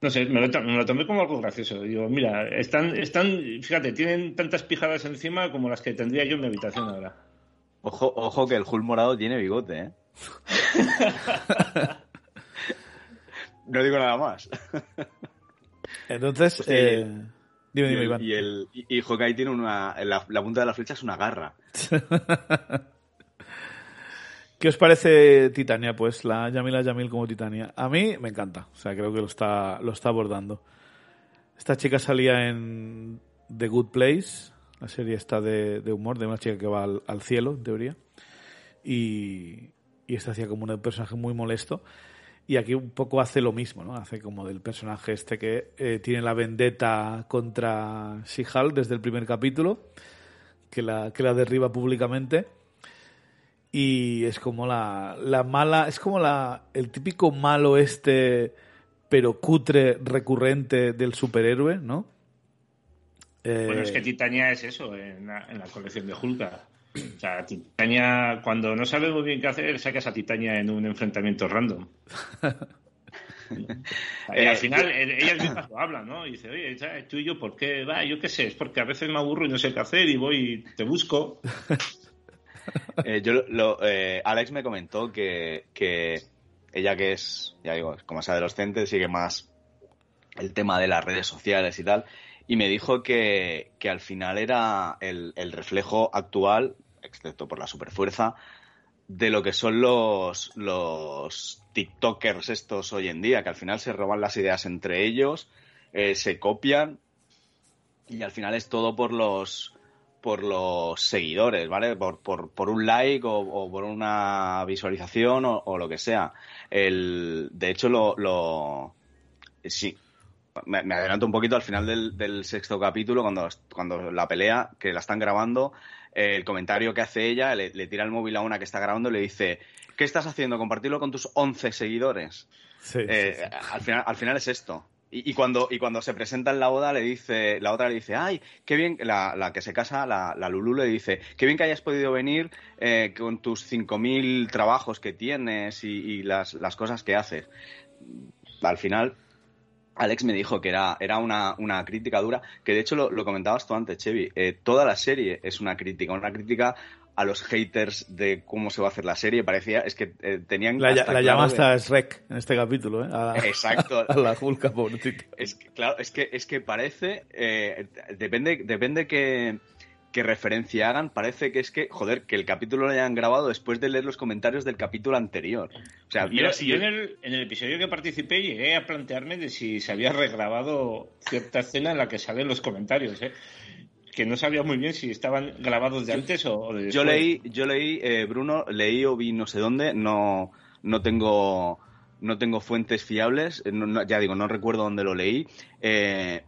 No sé, me lo, tomé como algo gracioso. Digo, mira, están, están, fíjate, tienen tantas pijadas encima como las que tendría yo en mi habitación ahora. Ojo, ojo que el Hulk morado tiene bigote, ¿eh? No digo nada más. Entonces, eh, dime, dime, y Iván. Y, el, y, tiene una. La, la, punta de la flecha es una garra. ¿Qué os parece Titania? Pues la Yamila Yamil como Titania. A mí me encanta. O sea, creo que lo está, lo está abordando. Esta chica salía en The Good Place, la serie está de, de humor, de una chica que va al, al cielo, en teoría. Y, y esta hacía como un personaje muy molesto. Y aquí un poco hace lo mismo, ¿no? Hace como del personaje este que eh, tiene la vendetta contra Shihal desde el primer capítulo, que la, que la derriba públicamente. Y es como la, la mala, es como la, el típico malo este, pero cutre recurrente del superhéroe, ¿no? Bueno, es que eh, Titania es eso en la, en la colección de Hulka. O sea, Titania, cuando no sabe muy bien qué hacer, sacas a Titania en un enfrentamiento random. y al final, eh, ellas mismas lo hablan, ¿no? Y dice, oye, tú y yo, ¿por qué? Va, yo qué sé, es porque a veces me aburro y no sé qué hacer y voy y te busco. Eh, yo lo, eh, Alex me comentó que, que ella que es, ya digo, como es adolescente, sigue más el tema de las redes sociales y tal, y me dijo que, que al final era el, el, reflejo actual, excepto por la superfuerza, de lo que son los, los TikTokers estos hoy en día, que al final se roban las ideas entre ellos, eh, se copian y al final es todo por los por los seguidores, ¿vale? Por, por, por un like o, por una visualización o, lo que sea. El, de hecho, lo, sí, me, me, adelanto un poquito al final del, del, sexto capítulo, cuando, cuando la pelea, que la están grabando, eh, el comentario que hace ella, le, le, tira el móvil a una que está grabando y le dice, ¿qué estás haciendo? ¿Compartirlo con tus 11 seguidores? Sí, eh, sí, sí. Al, final, al final es esto. Y, y, cuando, y cuando se presenta en la boda, le dice, la otra le dice, ay, qué bien, la, la que se casa, la, la, Lulu, le dice, qué bien que hayas podido venir eh, con tus 5.000 trabajos que tienes y, y las, las, cosas que haces. Al final, Alex me dijo que era, era una, una crítica dura, que de hecho lo, lo comentabas tú antes, Chevy. Eh, toda la serie es una crítica, una crítica a los haters de cómo se va a hacer la serie. Parecía, es que eh, tenían. La, la llama hasta de... Shrek en este capítulo, ¿eh? A, Exacto. A la Hulk, pobrecito. Es que, claro, es que, es que parece. Eh, depende, depende que qué referencia hagan, parece que es que, joder, que el capítulo lo hayan grabado después de leer los comentarios del capítulo anterior. O sea, mira, si yo en el, en el, episodio que participé llegué a plantearme de si se había regrabado cierta escena en la que salen los comentarios, ¿eh? que no sabía muy bien si estaban grabados de antes o, o de después. Yo leí, yo leí eh, Bruno, leí o vi no sé dónde, no, no tengo no tengo fuentes fiables, no, no, ya digo, no recuerdo dónde lo leí, eh,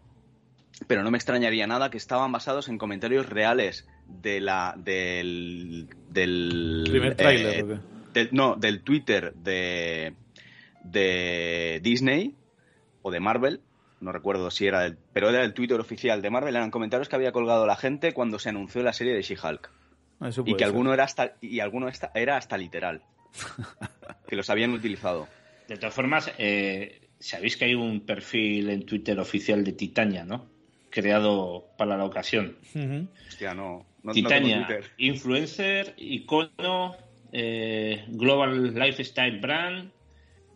pero no me extrañaría nada que estaban basados en comentarios reales de la del del primer tráiler eh, del, no del Twitter de de Disney o de Marvel no recuerdo si era del pero era el Twitter oficial de Marvel eran comentarios que había colgado la gente cuando se anunció la serie de She-Hulk. Y que ser. alguno era hasta y alguno era hasta literal que los habían utilizado. De todas formas eh, sabéis que hay un perfil en Twitter oficial de Titania no creado para la ocasión. Uh -huh. Hostia, no. no Titania, no influencer, icono, eh, Global Lifestyle Brand,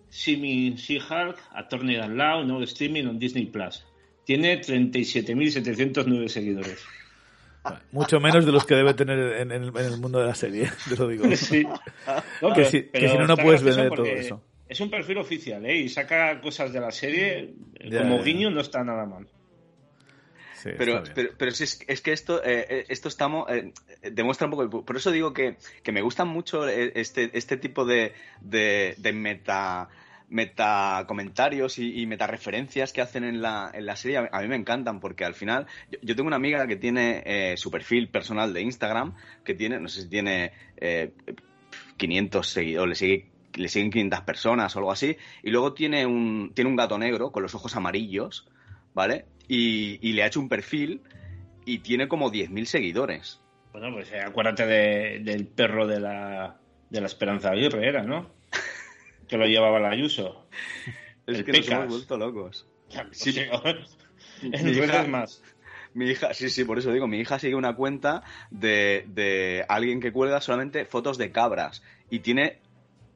Simi She-Hulk, Attorney Dan Law, nuevo streaming en Disney Plus. Tiene 37.709 seguidores. Mucho menos de los que debe tener en, en, en, el mundo de la serie, te lo digo. Sí. No, que, si, que, si, no, no puedes vender todo eso. Es un perfil oficial, ¿eh? Y saca cosas de la serie. Ya, como ya. guiño no está nada mal. Sí, pero, pero, pero, es, es, que esto, eh, esto estamos, eh, demuestra un poco. Por eso digo que, que me gustan mucho este, este tipo de, de, de meta meta comentarios y, y meta referencias que hacen en la, en la serie a, a mí me encantan porque al final yo, yo tengo una amiga que tiene eh, su perfil personal de Instagram que tiene no sé si tiene eh, 500 seguidores le sigue le siguen 500 personas o algo así y luego tiene un tiene un gato negro con los ojos amarillos vale y, y le ha hecho un perfil y tiene como 10.000 seguidores. Bueno, pues eh, acuérdate de, del perro de la, de la Esperanza Aguirre, era, ¿no? que lo llevaba la Ayuso. Es el que Pecas. nos hemos vuelto locos. Sí, mi hija, más. Mi hija, sí, sí, por eso digo, mi hija sigue una cuenta de, de alguien que cuelga solamente fotos de cabras y tiene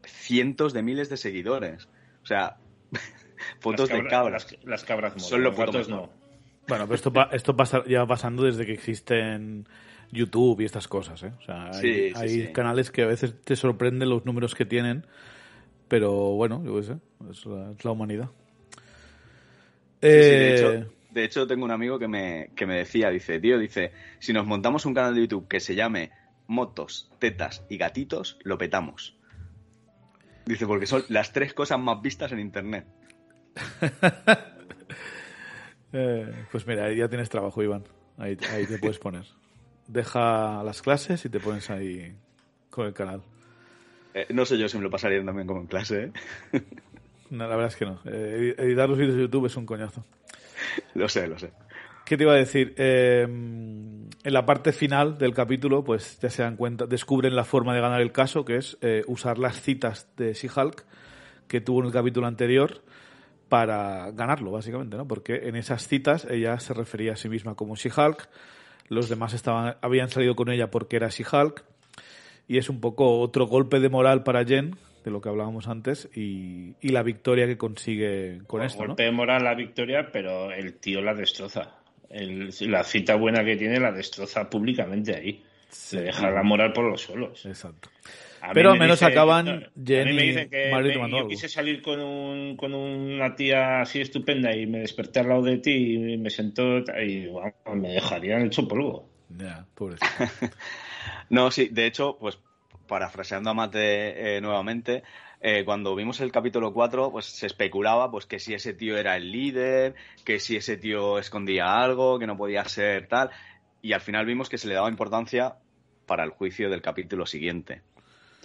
cientos de miles de seguidores. O sea, fotos cabra, de cabras. Las, las cabras Son los fotos no. Bueno, pero esto, esto pasa, lleva pasando desde que existen YouTube y estas cosas, ¿eh? O sea, hay, sí, sí, hay sí. canales que a veces te sorprenden los números que tienen, pero bueno, yo qué sé, es la, es la humanidad. Eh... de, hecho, de, hecho, tengo un amigo que me, que me decía, dice, tío, dice, si nos montamos un canal de YouTube que se llame Motos, Tetas y Gatitos, lo petamos. Dice, porque son las tres cosas más vistas en Internet. Eh, pues mira, ahí ya tienes trabajo, Iván. Ahí, ahí te puedes poner. Deja las clases y te pones ahí con el canal. Eh, no sé yo si me lo pasaría también como en clase. ¿eh? No, la verdad es que no. Eh, editar los vídeos de YouTube es un coñazo. Lo sé, lo sé. ¿Qué te iba a decir? Eh, en la parte final del capítulo, pues ya se dan cuenta, descubren la forma de ganar el caso, que es eh, usar las citas de She-Hulk que tuvo en el capítulo anterior para ganarlo, básicamente, ¿no? Porque en esas citas ella se refería a sí misma como She-Hulk, los demás estaban, habían salido con ella porque era She-Hulk, y es un poco otro golpe de moral para Jen, de lo que hablábamos antes, y, y la victoria que consigue con esto. ¿no? Golpe de moral la victoria, pero el tío la destroza. El- la cita buena que tiene la destroza públicamente ahí. Le deja la moral por los suelos. Exacto. Pero al me menos dice- acaban no, a mí Jenny me dicen que me- yo algo. quise salir con, un, con una tía así estupenda y me desperté al lado de ti y me sentó y vamos, me dejarían hecho polvo. Ya, pobrecito. No, sí, de hecho, pues parafraseando a Mate eh, nuevamente, eh, cuando vimos el capítulo 4, pues se especulaba pues que si ese tío era el líder, que si ese tío escondía algo, que no podía ser tal, y al final vimos que se le daba importancia para el juicio del capítulo siguiente.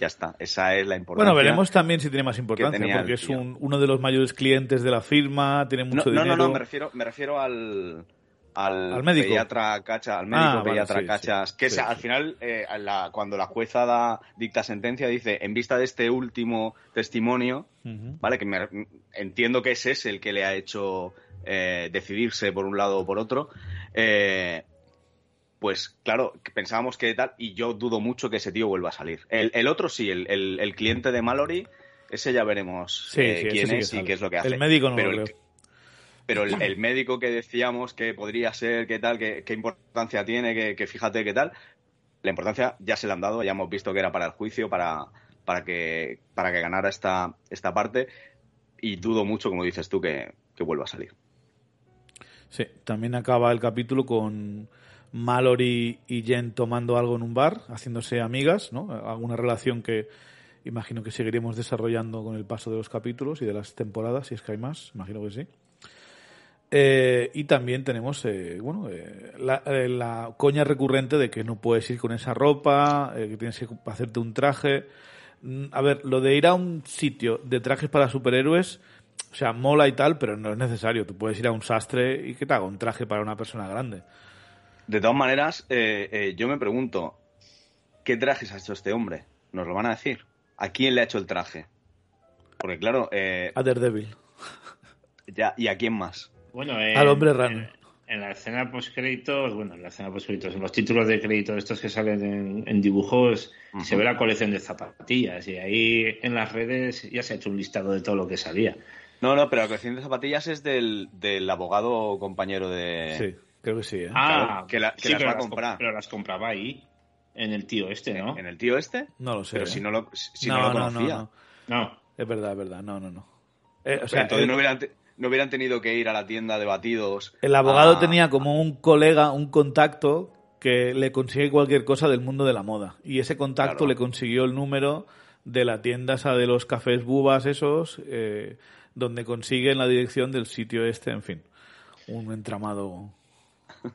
Ya está, esa es la importancia. Bueno, veremos también si tiene más importancia, porque es un- uno de los mayores clientes de la firma, tiene No, mucho no, dinero. no, no, me refiero, me refiero al, al, Al médico. pediatra Cacha, al médico Ah, vale, pediatra sí, Cachas, sí, que sí, se- al final, eh, la- cuando la jueza da, dicta sentencia, dice, en vista de este último testimonio. ¿vale? Que me- entiendo que ese es el que le ha hecho eh, decidirse por un lado o por otro. eh, pues claro, pensábamos que tal, y yo dudo mucho que ese tío vuelva a salir. El, el otro sí, el, el- el cliente de Mallory, ese ya veremos Sí, eh, sí, quién sí es y qué es lo que hace. El médico no Pero lo creo. pero el, médico que decíamos que podría ser, qué tal, qué, qué importancia tiene, que, que fíjate qué tal, la importancia ya se le han dado, ya hemos visto que era para el juicio, para, para, que, para que ganara esta, esta parte, y dudo mucho, como dices tú, que, que vuelva a salir. Sí, también acaba el capítulo con Mallory y Jen tomando algo en un bar, haciéndose amigas, ¿no? Alguna relación que imagino que seguiremos desarrollando con el paso de los capítulos y de las temporadas, si es que hay más, imagino que sí. Eh, y también tenemos, eh, bueno, eh, la, eh, la coña recurrente de que no puedes ir con esa ropa, eh, que tienes que hacerte un traje. Mm, A ver, lo de ir a un sitio de trajes para superhéroes, o sea, mola y tal, pero no es necesario. Tú puedes ir a un sastre y que te haga un traje para una persona grande. De todas maneras, eh, eh, yo me pregunto, ¿qué trajes ha hecho este hombre? ¿Nos lo van a decir? ¿A quién le ha hecho el traje? Porque claro, eh, A Daredevil. ya, ¿y a quién más? Bueno, en- Al hombre rano. En, en la escena post créditos, bueno, en la escena post créditos, en los títulos de crédito estos que salen en, en dibujos, se ve la colección de zapatillas y ahí en las redes ya se ha hecho un listado de todo lo que salía. No, no, pero la colección de zapatillas es del, del abogado compañero de... Sí, creo que sí. ¿eh? Ah, que la- que sí, las va a com- comprar. Pero las compraba ahí, en el tío este, ¿no? ¿En el tío este? No lo sé. Pero ¿eh? si no lo, si no, no lo no, conocía. no, No, Es verdad, es verdad. No, no, no. Eh, o sea, entonces el, no, hubieran, te- no hubieran tenido que ir a la tienda de batidos. el abogado a- tenía como un colega, un contacto que le consigue cualquier cosa del mundo de la moda. Y ese contacto Claro. le consiguió el número de la tienda esa de los cafés bubas esos, eh, donde consiguen la dirección del sitio este, en fin. Un entramado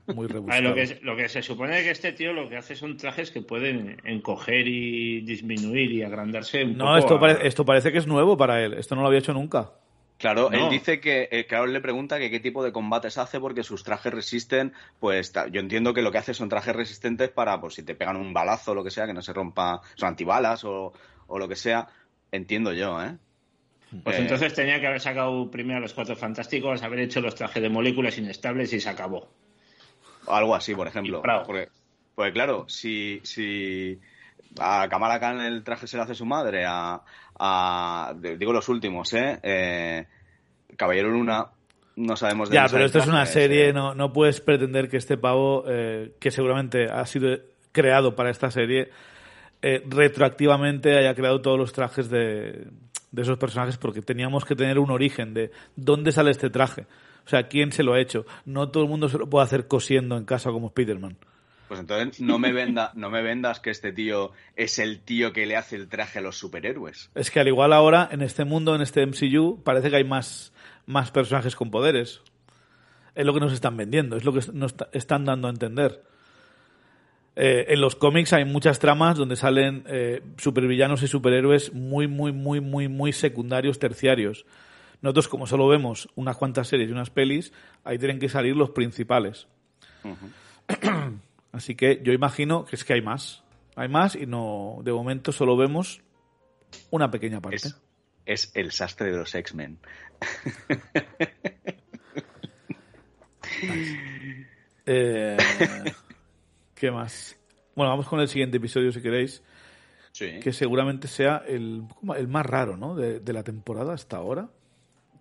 muy A ver, rebuscado. lo, que, lo que se supone que este tío lo que hace son trajes que pueden encoger y disminuir y agrandarse un No, poco esto, a- pare- esto parece que es nuevo para él. Esto no lo había hecho nunca. Claro, No. él dice que, eh, claro, él le pregunta que qué tipo de combates hace porque sus trajes resisten, pues yo entiendo que lo que hace son trajes resistentes para, pues si te pegan un balazo o lo que sea, que no se rompa, son antibalas o, o lo que sea, entiendo yo, ¿eh? Pues Eh, entonces tenía que haber sacado primero a los cuatro fantásticos, haber hecho los trajes de moléculas inestables y se acabó. Algo así, por ejemplo. Porque, porque, claro, si, si a Kamala Khan el traje se le hace su madre, a, a- digo los últimos, ¿eh? Eh, Caballero Luna, no sabemos de Ya, pero esto es una serie, eh. no, no puedes pretender que este pavo, eh, que seguramente ha sido creado para esta serie, eh, retroactivamente haya creado todos los trajes de, de esos personajes, porque teníamos que tener un origen de dónde sale este traje. O sea, ¿quién se lo ha hecho? No todo el mundo se lo puede hacer cosiendo en casa como Spiderman. Pues entonces no me, venda, no me vendas que este tío es el tío que le hace el traje a los superhéroes. Es que al igual ahora, en este mundo, en este MCU, parece que hay más, más personajes con poderes. Es lo que nos están vendiendo, es lo que nos están dando a entender. Eh, en los cómics hay muchas tramas donde salen eh, supervillanos y superhéroes muy, muy, muy, muy, muy secundarios, terciarios. Nosotros, como solo vemos unas cuantas series y unas pelis, ahí tienen que salir los principales. Así que yo imagino que es que hay más. Hay más y no, de momento solo vemos una pequeña parte. Es, es el sastre de los X-Men. Eh, ¿Qué más? Bueno, vamos con el siguiente episodio si queréis. Sí. que seguramente sea el, el más raro ¿no? de, de la temporada hasta ahora,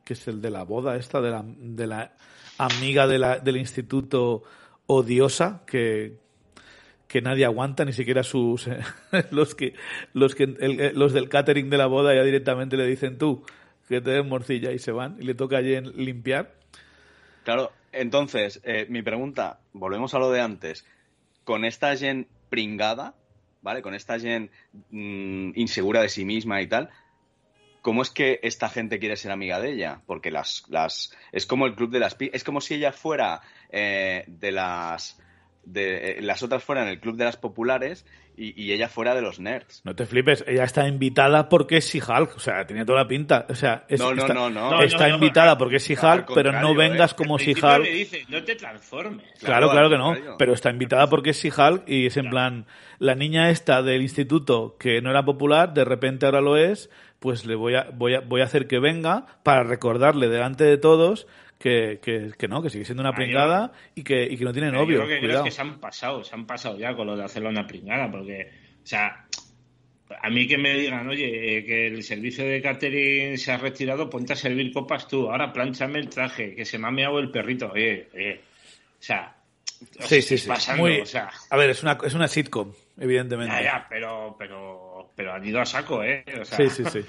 que es el de la boda esta de la, de la amiga de la, del instituto odiosa que, que nadie aguanta, ni siquiera sus los que los que el- los del catering de la boda ya directamente le dicen tú que te den morcilla y se van y le toca a Jen limpiar. Claro, entonces, eh, mi pregunta, volvemos a lo de antes. Con esta Jen pringada, ¿vale? Con esta Jen mm, insegura de sí misma y tal, ¿cómo es que esta gente quiere ser amiga de ella? Porque las, las es como el club de las es como si ella fuera eh, de las de eh, las otras fueran el club de las populares y, y ella fuera de los nerds. No te flipes, ella está invitada porque es She-Hulk, o sea, tiene toda la pinta, o sea, es- No, no, está, no, no. No, está no, invitada no, porque es She-Hulk, pero no vengas ¿eh? como She-Hulk. no te transformes. Claro, Claro, que no, pero está invitada porque es She-Hulk y es en plan, la niña esta del instituto que no era popular, de repente ahora lo es, pues le voy a, voy a, voy a hacer que venga para recordarle delante de todos que, que, que no, que sigue siendo una Ah, pringada y que, y que no tiene novio. Yo lo que creo es que se han pasado, se han pasado ya con lo de hacerlo una pringada, porque, o sea, a mí que me digan, oye, eh, que el servicio de catering se ha retirado, ponte a servir copas tú, ahora planchame el traje, que se me ha meado el perrito, oye, oye. O sea, Sí, sí, sí. pasando, Muy- o sea, A ver, es una, es una sitcom, evidentemente. ya, ya, pero, pero, pero han ido a saco, ¿eh? O sea, Sí, sí, sí.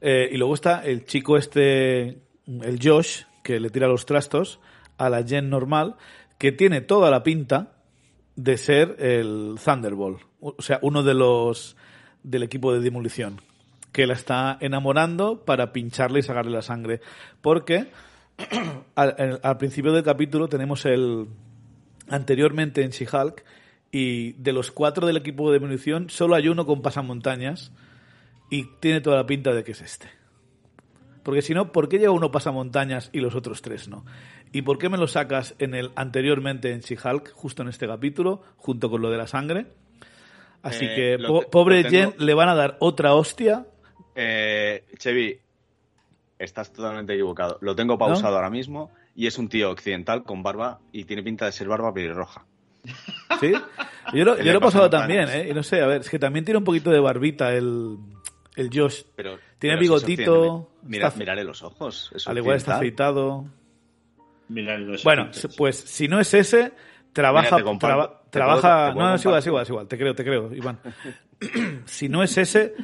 Eh, y luego está el chico este, el Josh, que le tira los trastos a la Jen normal, que tiene toda la pinta de ser el Thunderbolt, o sea, uno de los del equipo de demolición, que la está enamorando para pincharle y sacarle la sangre. Porque al, al principio del capítulo tenemos el anteriormente en She-Hulk y de los cuatro del equipo de demolición solo hay uno con pasamontañas y tiene toda la pinta de que es este. Porque si no, ¿por qué llega uno pasamontañas y los otros tres no? ¿Y por qué me lo sacas en el anteriormente en She-Hulk, justo en este capítulo, junto con lo de la sangre? Así Eh, que, po- pobre Jen, le van a dar otra hostia. Eh, Chevy, estás totalmente equivocado. Lo tengo pausado ahora mismo y es un tío occidental con barba y tiene pinta de ser barba pelirroja. ¿Sí? Yo lo, yo he pasado también, ¿eh? Y no sé, a ver, es que también tiene un poquito de barbita el, el Josh. Pero, Tiene pero bigotito, occidental, Mira, está- mírale los ojos. es Al igual está afeitado. mirad los Bueno, ojitos. pues si no es ese, trabaja. Mira, te comparto- traba- te trabaja. puedo- te no, no, es igual, es igual, es igual. Te creo, te creo, Iván. si no es ese,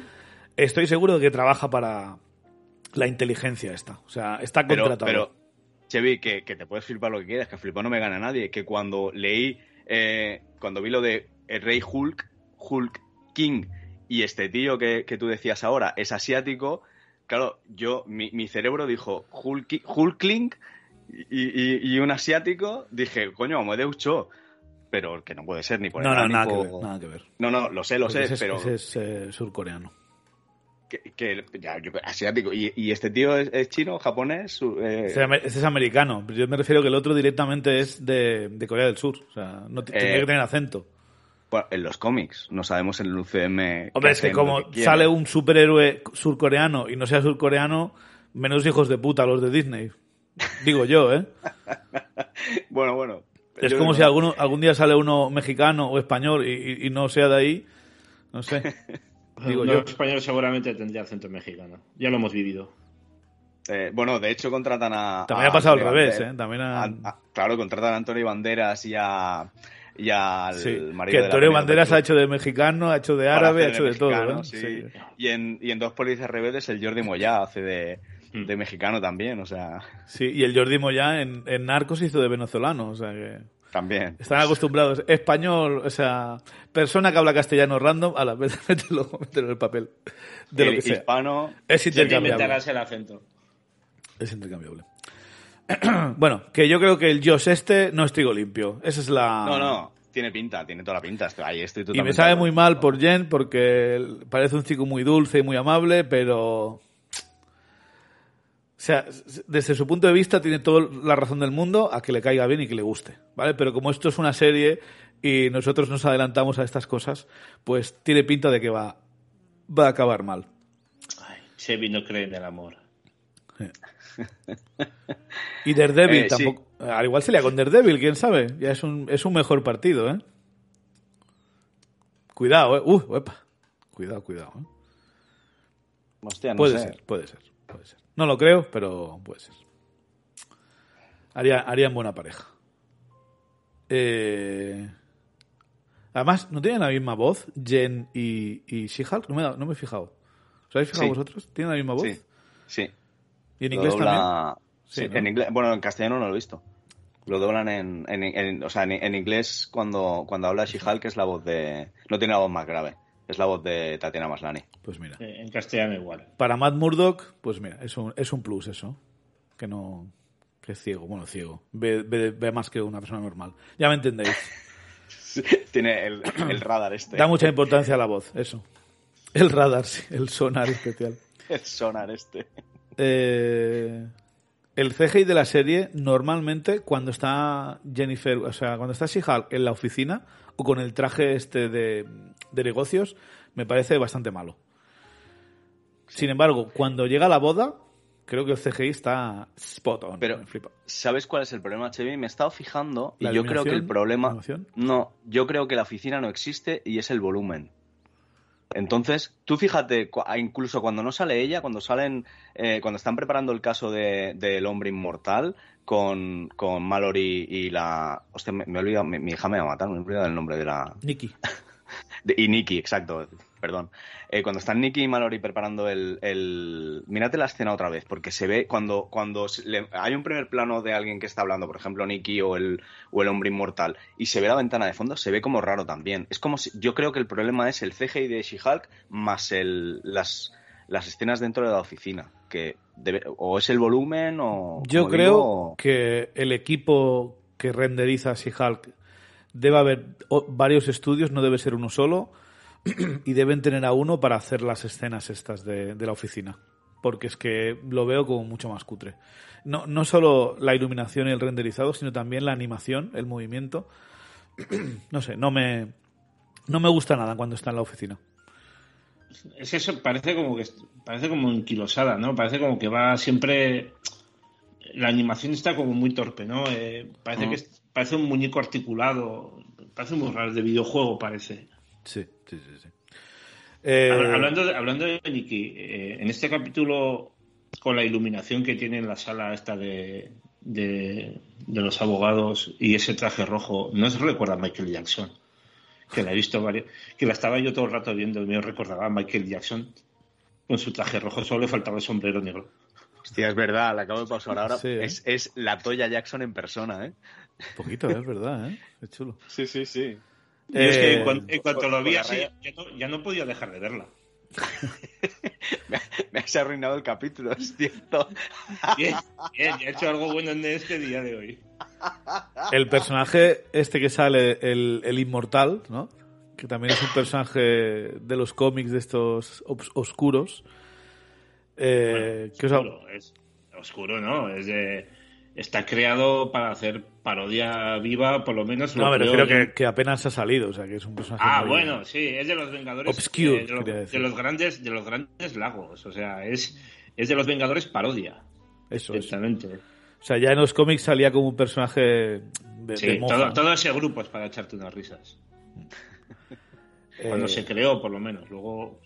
estoy seguro de que trabaja para la inteligencia esta. O sea, está Pero, contratado. pero Chevy, que, que te puedes flipar lo que quieras, que flipar no me gana nadie. Que cuando leí, eh, cuando vi lo de el Rey Hulk, Hulk King, y este tío que, que tú decías ahora es asiático, claro, yo, mi, mi cerebro dijo Hulk, Hulkling y, y- y un asiático, dije, coño, Amadeus Cho. Pero que no puede ser ni por no, el no, nada que ver. Nada que ver. No, no, lo sé, lo Porque sé, ese pero ese es eh, surcoreano. que, que- ya, yo- asiático. ¿Y, y este tío es, es chino, japonés? Eh, ese es americano. Yo me refiero que el otro directamente es de, de Corea del Sur. O sea, no t- Eh, tiene que tener acento. En los cómics, no sabemos en el UCM. Hombre, es que como que sale un superhéroe surcoreano y no sea surcoreano, menos hijos de puta los de Disney. Digo yo, ¿eh? Bueno, bueno. Es como si alguno, algún día sale uno mexicano o español y, y- y no sea de ahí. No sé. Digo No, yo. español seguramente tendría acento mexicano. Ya lo hemos vivido. eh, bueno, de hecho contratan a. También a ha pasado al revés, Bander- ¿eh? También ha- a- a- claro, contratan a Antonio Banderas y a. Y al sí. marido Que de la Antonio Banderas ha hecho de mexicano, ha hecho de árabe, ha hecho de todo. mexicano, sí. Sí. Y, en, y en Dos Policías Rebeldes el Jordi Moya hace de, Mm. de mexicano también, o sea, Sí, y el Jordi Moya en, en Narcos hizo de venezolano, o sea que también. están acostumbrados. Español, o sea, persona que habla castellano random, a la vez mételo, mételo en el papel de lo que sea. hispano. Es Ya te intercambiable. el acento. Es intercambiable. bueno, que yo creo que el Josh este no es trigo limpio. Esa es la... No, no, tiene pinta, tiene toda la pinta. Estoy- Ahí estoy Y me sabe muy mal por Jen porque parece un chico muy dulce y muy amable, pero... O sea, desde su punto de vista tiene toda la razón del mundo a que le caiga bien y que le guste, ¿vale? Pero como esto es una serie y nosotros nos adelantamos a estas cosas, pues tiene pinta de que va, va a acabar mal. Ay, Chevy no cree en el amor. Y Daredevil Eh, sí. tampoco... Al igual se le con Daredevil, quién sabe. Ya es un, es un mejor partido, ¿eh? Cuidado, eh. Uh, epa. Cuidado, cuidado. ¿eh? Hostia, no puede sé. ser, puede ser, puede ser. No lo creo, pero puede ser. Haría, harían buena pareja. Eh, Además, ¿no tienen la misma voz Jen y, y She-Hulk? No me, no me he fijado. ¿Os habéis fijado Sí. vosotros? ¿Tienen la misma voz? Sí, sí. ¿Y en Lo inglés dobla- también? Sí, Sí, ¿no? en inglés, bueno, en castellano no lo he visto. Lo doblan en, en, en- o sea, en, en inglés cuando, cuando habla She-Hulk es la voz de, no tiene la voz más grave, es la voz de Tatiana Maslany. Pues mira. En castellano igual. Para Matt Murdock, pues mira, es un, es un plus eso. Que no. Que es ciego, bueno, ciego. Ve, ve- ve más que una persona normal. Ya me entendéis. tiene el, el radar este, Da mucha importancia a la voz, eso. El radar, sí, el sonar especial. el sonar este. Eh, el CGI de la serie, normalmente, cuando está Jennifer, o sea, cuando está She-Hulk en la oficina o con el traje este de, de negocios, me parece bastante malo. Sin embargo, cuando llega la boda, creo que el CGI está spot on. Pero-. ¿Sabes cuál es el problema, Chevy? Me he estado fijando y ¿La yo creo que el problema... No, yo creo que la oficina no existe y es el volumen. Entonces, tú fíjate, ah, incluso cuando no sale ella, cuando salen, eh, cuando están preparando el caso de- del hombre inmortal con, con Mallory y la... Hostia, me, me he olvidado, mi, mi hija me va a matar, me he olvidado el nombre de la... De- y Nicky, exacto, perdón. Eh, cuando están Nicky y Mallory preparando el, el... Mírate la escena otra vez, porque se ve cuando, cuando le- hay un primer plano de alguien que está hablando, por ejemplo Nicky o el, o el hombre inmortal, y se ve la ventana de fondo, se ve como raro también. Es como si... Yo creo que el problema es el CGI de She-Hulk más el, las, las escenas dentro de la oficina, que debe- o es el volumen o... Yo creo digo, que el equipo que renderiza She-Hulk debe haber varios estudios, no debe ser uno solo, y deben tener a uno para hacer las escenas estas de, de la oficina. Porque es que lo veo como mucho más cutre. No, no solo la iluminación y el renderizado, sino también la animación, el movimiento. No sé, no me, no me gusta nada cuando está en la oficina. Es que eso parece como que parece como enquilosada, ¿no? Parece como que va siempre. La animación está como muy torpe, ¿no? Eh, parece que es- parece un muñeco articulado. Parece muy raro, de videojuego parece. Sí, sí, sí. sí. Eh, Habla- Hablando de, hablando de eh, en este capítulo, con la iluminación que tiene en la sala esta de, de, de los abogados y ese traje rojo, ¿no se recuerda a Michael Jackson? Que la he visto varias, que la estaba yo todo el rato viendo y me recordaba a Michael Jackson con su traje rojo, solo le faltaba el sombrero negro. Hostia, es verdad, la acabo de pausar ahora. Sí, ¿eh? es, es la Toya Jackson en persona, ¿eh? poquito, es verdad, ¿eh? Qué chulo. Sí, sí, sí. Y es que Eh, en, cuan- en cuanto lo vi así, ya no, ya no podía dejar de verla. Me, me has arruinado el capítulo, es cierto. Bien, bien, ya he hecho algo bueno en este día de hoy. El personaje este que sale, el, el inmortal, ¿no? Que también es un personaje de los cómics de estos obs- oscuros. Eh, ha- oscuro, es oscuro, ¿no? Es de- está creado para hacer parodia viva, por lo menos. No, lo me creo refiero que, que apenas ha salido, o sea, que es un personaje. Ah, bueno, sí, es de los Vengadores. Obscure, eh, de, los, de grandes, de los grandes lagos. O sea, es, es de los Vengadores parodia. Eso es. Exactamente. O sea, ya en los cómics salía como un personaje de, de Sí, mofa. todo, todo ese grupo es para echarte unas risas. Cuando Eh, se creó, por lo menos. Luego.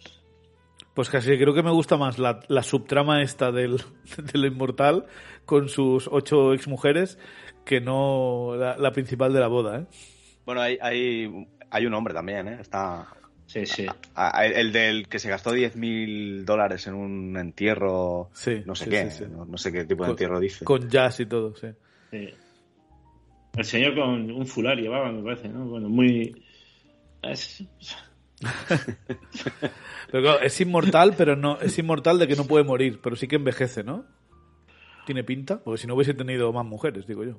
Pues casi creo que me gusta más la, la subtrama esta del, de lo inmortal con sus ocho exmujeres que no la, la principal de la boda, ¿eh? Bueno, hay, hay, hay un hombre también, ¿eh? Está. Sí, sí. El del que se gastó 10.000 dólares en un entierro. Sí, No sé sí, qué. sí, sí. No, no sé qué tipo de Con- entierro dice. Con jazz y todo, sí. sí. El señor con un fular llevaba, me parece, ¿no? Bueno, muy. es- Pero claro, es inmortal, pero no es inmortal de que no puede morir, pero sí que envejece, ¿no? Tiene pinta, porque si no hubiese tenido más mujeres, digo yo.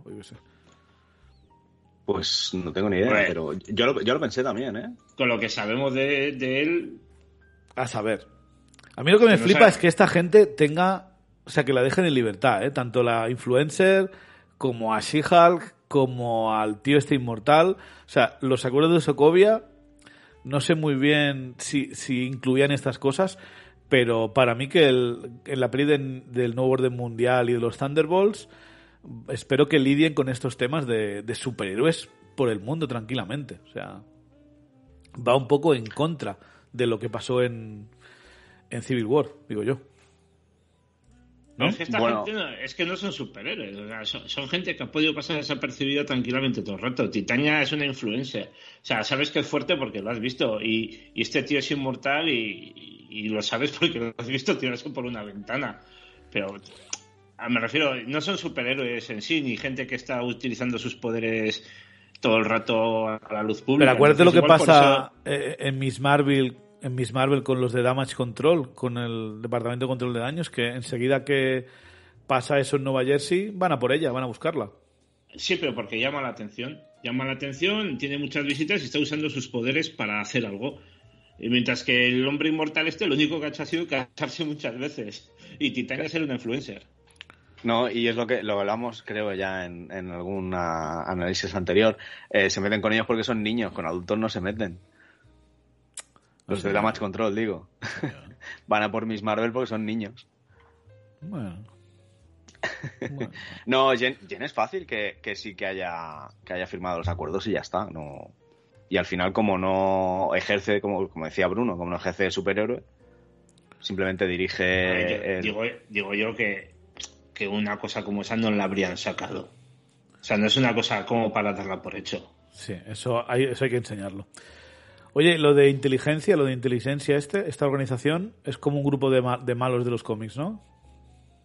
Pues no tengo ni idea, Bueno. pero yo lo, yo lo pensé también, ¿eh? Con lo que sabemos de, de él, A saber. A mí lo que me no flipa sabe- es que esta gente tenga, o sea, que la dejen en libertad, ¿eh? Tanto la influencer como a She-Hulk, como al tío este inmortal. O sea, los acuerdos de Sokovia, no sé muy bien si, si incluían estas cosas, pero para mí que en la peli de- del nuevo orden mundial y de los Thunderbolts, espero que lidien con estos temas de, de superhéroes por el mundo tranquilamente. O sea, va un poco en contra de lo que pasó en, en Civil War, digo yo. ¿No? Es, que esta gente no, es que no son superhéroes, son, gente que ha podido pasar desapercibida tranquilamente todo el rato. Titania es una influencia. O sea, sabes que es fuerte porque lo has visto y, este tío es inmortal y, lo sabes porque lo has visto tirarse por una ventana. Pero me refiero, no son superhéroes en sí, ni gente que está utilizando sus poderes todo el rato a la luz pública. Pero acuérdate lo que pasa eh, en Miss Marvel en Miss Marvel con los de Damage Control, con el Departamento de Control de Daños, que enseguida que pasa eso en Nueva Jersey, van a por ella, van a buscarla. Sí, pero porque llama la atención. Llama la atención, tiene muchas visitas y está usando sus poderes para hacer algo. Y mientras que el hombre inmortal este lo único que ha hecho ha sido casarse muchas veces. Y Titania es ser una influencer. No, y es lo que lo hablamos, creo, ya en, en algún análisis anterior. Eh, se meten con ellos porque son niños, con adultos no se meten. Los de Damage Control, digo. Van a por Miss Marvel porque son niños. Bueno. no, Jen, es fácil que, sí que haya, que haya firmado los acuerdos y ya está. No... Y al final, como no ejerce, como, como decía Bruno, como no ejerce de superhéroe, simplemente dirige. digo, digo, yo que, que una cosa como esa no la habrían sacado. O sea, no es una cosa como para darla por hecho. Sí, eso hay, eso hay que enseñarlo. Oye, lo de inteligencia, lo de inteligencia este, esta organización es como un grupo de, de malos de los cómics, ¿no?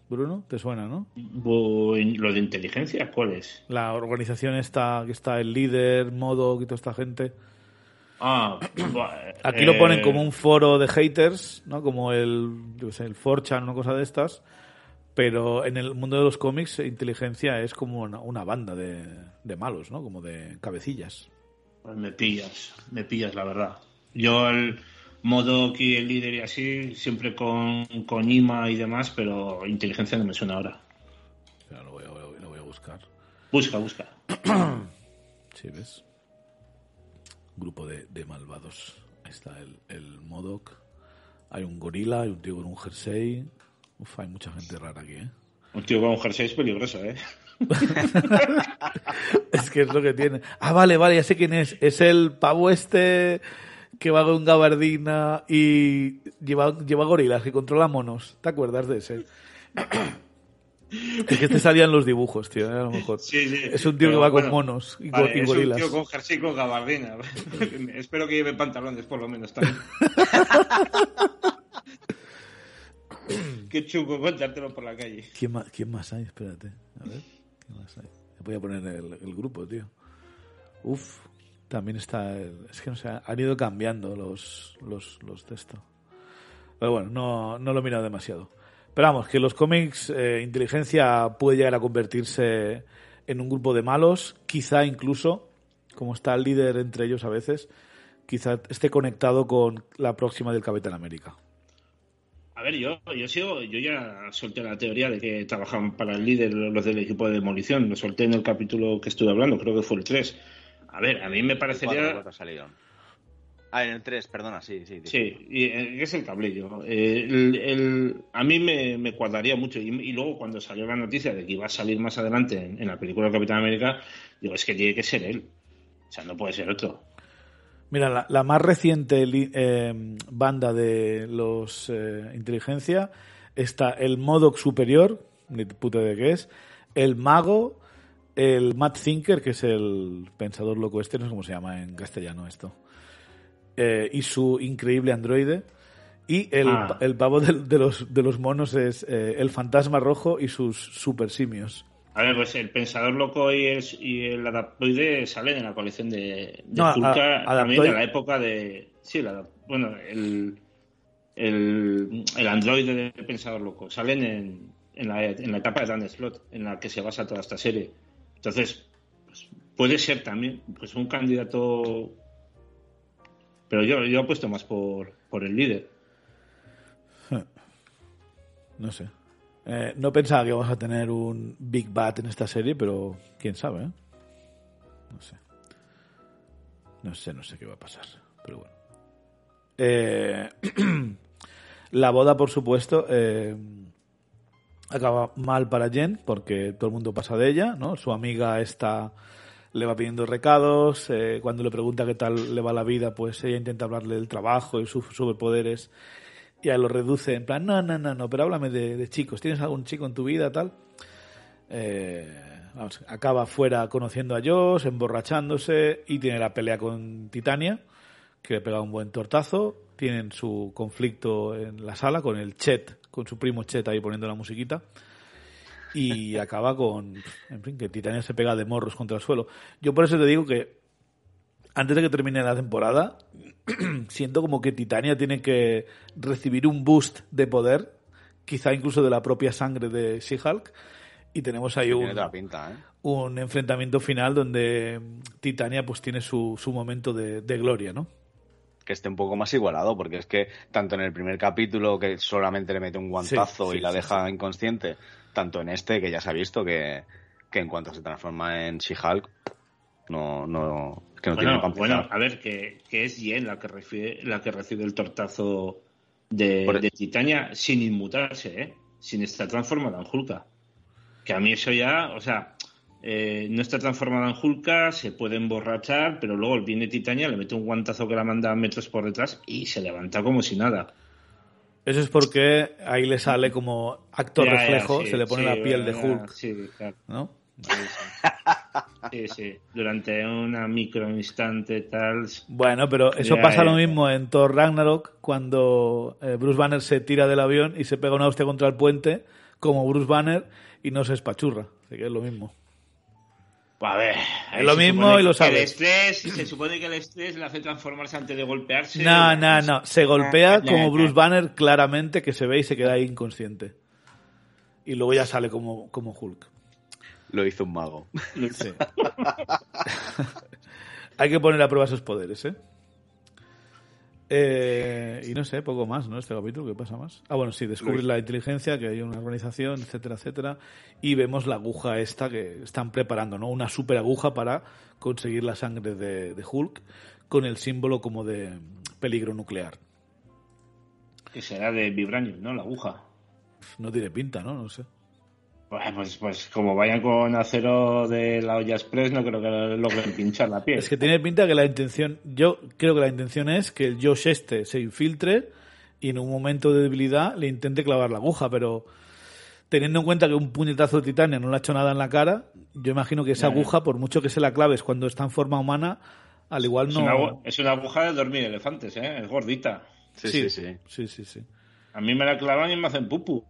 Bruno, ¿te suena, no? ¿Lo de inteligencia? ¿Cuál es? La organización esta, que está el líder, Modo, y toda esta gente. Ah, Aquí lo ponen como un foro de haters, ¿no? Como el, yo sé, el 4chan, una cosa de estas. Pero en el mundo de los cómics, inteligencia es como una, banda de, de malos, ¿no? Como de cabecillas. Pues me pillas, me pillas, la verdad. Yo el modo que el líder y así, siempre con, con IMA y demás, pero inteligencia no me suena ahora. Ya lo, voy a, lo voy a buscar. Busca, busca. sí, ¿ves? Grupo de, de malvados. Ahí está el, el Modoc. Hay un gorila, hay un tío con un jersey. Uf, hay mucha gente rara aquí, ¿eh? Un tío con un jersey es peligroso, ¿eh? es que es lo que tiene. Ah, vale, vale, ya sé quién es. Es el pavo este que va con gabardina y lleva, lleva gorilas, que controla monos. ¿Te acuerdas de ese? Es que te salían los dibujos, tío, a lo mejor. Es un tío que va con monos y, gorilas. Es un tío con jersey con gabardina. Espero que lleve pantalones, por lo menos, también. Qué chungo contártelo por la calle. ¿Quién más, ¿Quién más hay? Espérate. A ver. Voy a poner el, grupo, tío. Uf, también está. es que no sé, han ido cambiando los, los, los textos. Pero bueno, no, no lo he mirado demasiado. Pero vamos, que los cómics, eh, inteligencia puede llegar a convertirse en un grupo de malos, quizá incluso, como está el líder entre ellos a veces, quizá esté conectado con la próxima del Capitán América. Ver, yo, yo sigo, yo ya solté la teoría de que trabajan para el líder los del equipo de demolición. Lo solté en el capítulo que estuve hablando, creo que fue el 3. A ver, a mí me parecería. Ah, en el 3, perdona, sí, sí. Sí, y eh, es el cablillo. Eh, el, a mí me, me cuadraría mucho. Y, luego, cuando salió la noticia de que iba a salir más adelante en, en la película de Capitán América, digo, es que tiene que ser él. O sea, no puede ser otro. Mira, la, más reciente eh, banda de los eh, inteligencia está el Modoc Superior, ni puta de qué es, el Mago, el Matt Thinker, que es el pensador loco este, no sé cómo se llama en castellano esto, eh, y su increíble androide. Y el, ah. el pavo de, los, de los monos es el fantasma rojo y sus super simios. A ver, pues el Pensador Loco y el, y el Adaptoide salen en la colección de, de también de la época de... Sí, bueno, el, el, el androide del Pensador Loco. Salen en, en, la, en la etapa de Dan Slot, en la que se basa toda esta serie. Entonces, pues, puede ser también pues un candidato... Pero yo, yo apuesto más por, por el líder. No sé. Eh, no pensaba que vamos a tener un Big Bat en esta serie, pero quién sabe, ¿eh? No sé. No sé, no sé qué va a pasar, pero bueno. Eh, la boda, por supuesto, acaba mal para Jen, porque todo el mundo pasa de ella, ¿no? Su amiga está le va pidiendo recados, eh, cuando le pregunta qué tal le va la vida, pues ella intenta hablarle del trabajo y sus superpoderes y a lo reduce en plan, no, no, no, no, pero háblame de, chicos, ¿tienes algún chico en tu vida tal? Eh, acaba fuera conociendo a Josh, emborrachándose y tiene la pelea con Titania, que le pega un buen tortazo, tienen su conflicto en la sala con el Chet, con su primo Chet ahí poniendo la musiquita y acaba con, en fin, que Titania se pega de morros contra el suelo. Yo por eso te digo que antes de que termine la temporada, siento como que Titania tiene que recibir un boost de poder, quizá incluso de la propia sangre de She-Hulk, y tenemos ahí un, ¿eh? un enfrentamiento final donde Titania pues tiene su, su momento de, gloria, ¿no? que esté un poco más igualado, porque es que tanto en el primer capítulo que solamente le mete un guantazo y la deja inconsciente, tanto en este que ya se ha visto que, en cuanto se transforma en She-Hulk, no, no, que no bueno, tiene Bueno, a ver, que, es Jen la que recibe, la que recibe el tortazo de, de Titania sin inmutarse, ¿eh? sin estar transformada en Hulka. Que a mí eso ya, o sea, eh, no está transformada en Hulka, se puede emborrachar, pero luego viene Titania, le mete un guantazo que la manda metros por detrás y se levanta como si nada. Eso es porque ahí le sale como acto reflejo, se le pone la piel de Hulk. Sí, claro. ¿No? Sí, sí. Durante una micro instante tal. Bueno, pero eso pasa lo mismo en Thor Ragnarok cuando eh, Bruce Banner se tira del avión y se pega una hostia contra el puente como Bruce Banner y no se espachurra. Así que es lo mismo. Pues a ver, es lo mismo y lo sabes. El estrés, se supone que el estrés le hace transformarse antes de golpearse. No, no, no. Se golpea como Bruce Banner claramente que se ve y se queda ahí inconsciente. Y luego ya sale como, como Hulk. Lo hizo un mago. Hay que poner a prueba sus poderes, ¿eh? Eh, y no sé, poco más, ¿no? Este capítulo, ¿qué pasa más? Ah, bueno, sí, descubre la inteligencia, que hay una organización, etcétera, etcétera. Y vemos la aguja esta que están preparando, ¿no? Una super aguja para conseguir la sangre de, Hulk con el símbolo como de peligro nuclear. Que será de vibranium, ¿no? La aguja. No tiene pinta, ¿no? No sé. Pues, pues como vayan con acero de la olla express, no creo que logren pinchar la piel. Es que tiene pinta que la intención, yo creo que la intención es que el Josh este se infiltre y en un momento de debilidad le intente clavar la aguja, pero teniendo en cuenta que un puñetazo de titania no le ha hecho nada en la cara, yo imagino que esa aguja, por mucho que se la claves cuando está en forma humana, al igual no... Es una, aguja de dormir elefantes, ¿eh? Es gordita. Sí sí, sí, sí, sí, sí. A mí me la clavan y me hacen pupu.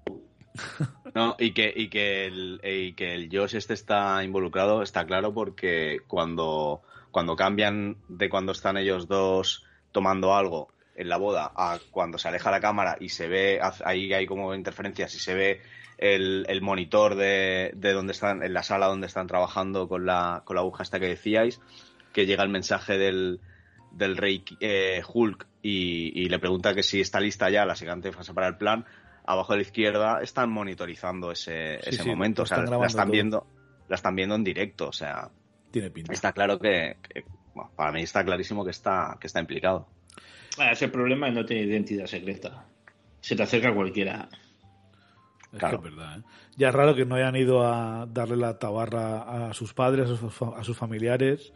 No, y que, y que el, y que el Josh este está involucrado, está claro, porque cuando, cuando cambian de cuando están ellos dos tomando algo en la boda a cuando se aleja la cámara y se ve, ahí hay como interferencias y se ve el, monitor de, de, donde están, en la sala donde están trabajando con la, con la aguja esta que decíais, que llega el mensaje del, del rey eh, Hulk y, y, le pregunta que si está lista ya la siguiente fase para el plan, abajo a la izquierda están monitorizando ese, ese momento, o sea, la están viendo, la están viendo en directo, o sea, tiene pinta. Está claro que, para mí está clarísimo que está, que está implicado. Ah, ese problema no tiene identidad secreta. Se te acerca cualquiera. Es claro. que es verdad. ¿eh? Ya es raro que no hayan ido a darle la tabarra a sus padres, a sus, a sus familiares.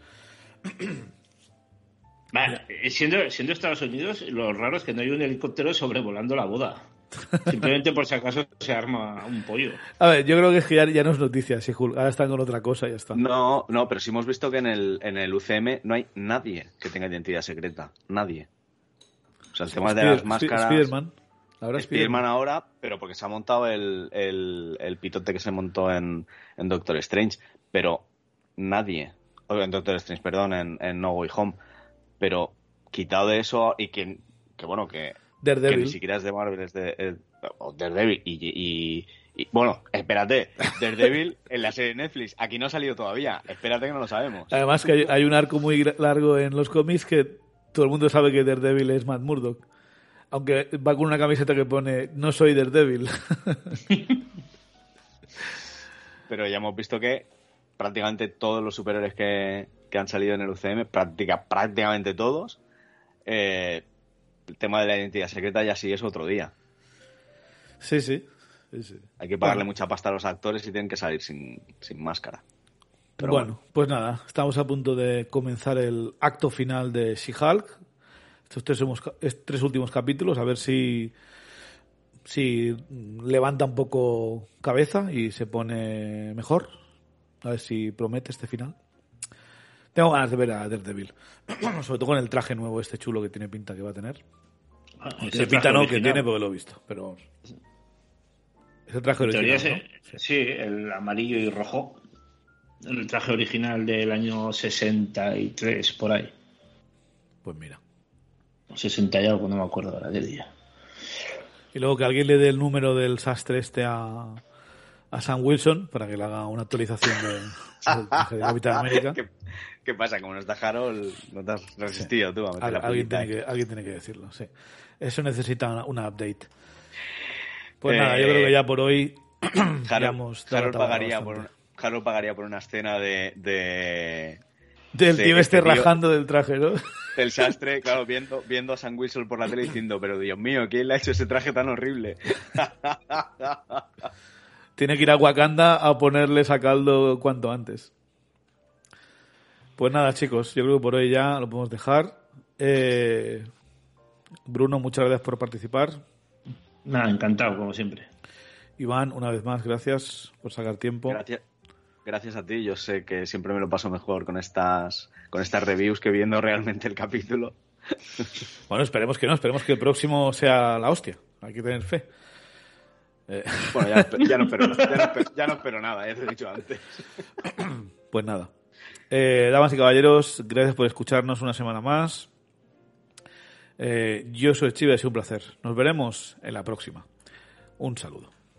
Vale, siendo, siendo Estados Unidos, lo raro es que no hay un helicóptero sobrevolando la boda. Simplemente por si acaso se arma un pollo. A ver, yo creo que, es que ya, no es noticia, si ahora están con otra cosa y ya está. No, no, pero sí hemos visto que en el, en el UCM no hay nadie que tenga identidad secreta. Nadie. O sea, el tema de las máscaras. Spiderman. Ahora Spiderman ahora, pero porque se ha montado el, el, pitote que se montó en, en, Doctor Strange. Pero nadie. En Doctor Strange, perdón, en, en No Way Home. Pero quitado de eso y que, que bueno, que Daredevil. Que ni siquiera es de Marvel, es de, Daredevil. Y, bueno, espérate, Daredevil en la serie de Netflix. Aquí no ha salido todavía. Espérate que no lo sabemos. Además que hay, un arco muy largo en los cómics que todo el mundo sabe que Daredevil es Matt Murdock. Aunque va con una camiseta que pone no soy Daredevil. Pero ya hemos visto que prácticamente todos los superhéroes que, que han salido en el UCM, práctica, prácticamente todos, eh, el tema de la identidad secreta ya sí es otro día. Sí, sí. Hay que pagarle mucha pasta a los actores y tienen que salir sin, máscara. Pero bueno, pues nada, estamos a punto de comenzar el acto final de She-Hulk. Estos tres, tres últimos capítulos, a ver si, si levanta un poco cabeza y se pone mejor. A ver si promete este final. Tengo ganas de ver a Daredevil. Sobre todo con el traje nuevo, este chulo que tiene pinta que va a tener. Ah, es Se el pinta no, que tiene porque lo he visto. Pero vamos. Es el traje original, ese- ¿no? sí, el amarillo y rojo. El traje original del año 63, por ahí. Pues mira. 60 y algo, no me acuerdo ahora qué día. Y luego que alguien le dé el número del sastre este a, a Sam Wilson para que le haga una actualización de, del traje de Capitán América. ¿Qué, qué pasa? Como no está Harold, no te has resistido tú a meter Al- la alguien, tiene ¿eh? que, alguien tiene que decirlo, sí. Eso necesita una, una update. Pues Eh, nada, yo creo que ya por hoy Harold, Harold pagaría por una, Harold pagaría por una escena de, de Del Sí, tío este este tío- rajando del traje, ¿no? del sastre, claro, viendo, viendo a Sam Wilson por la tele diciendo, pero Dios mío, ¿quién le ha hecho ese traje tan horrible? Tiene que ir a Wakanda a ponerles a caldo cuanto antes. Pues nada, chicos, yo creo que por hoy ya lo podemos dejar. Eh, Bruno, muchas gracias por participar. Nada, encantado, como siempre. Iván, una vez más, gracias por sacar tiempo. Gracias, gracias a ti, yo sé que siempre me lo paso mejor con estas, con estas reviews que viendo realmente el capítulo. Bueno, esperemos que no, esperemos que el próximo sea la hostia. Hay que tener fe. Eh, Bueno, ya, no espe- ya no espero, ya no espero- ya no espero nada, ya te he dicho antes. pues nada. Eh, damas y caballeros, gracias por escucharnos una semana más. Eh, yo soy Chiva ha sido un placer. Nos veremos en la próxima. Un saludo.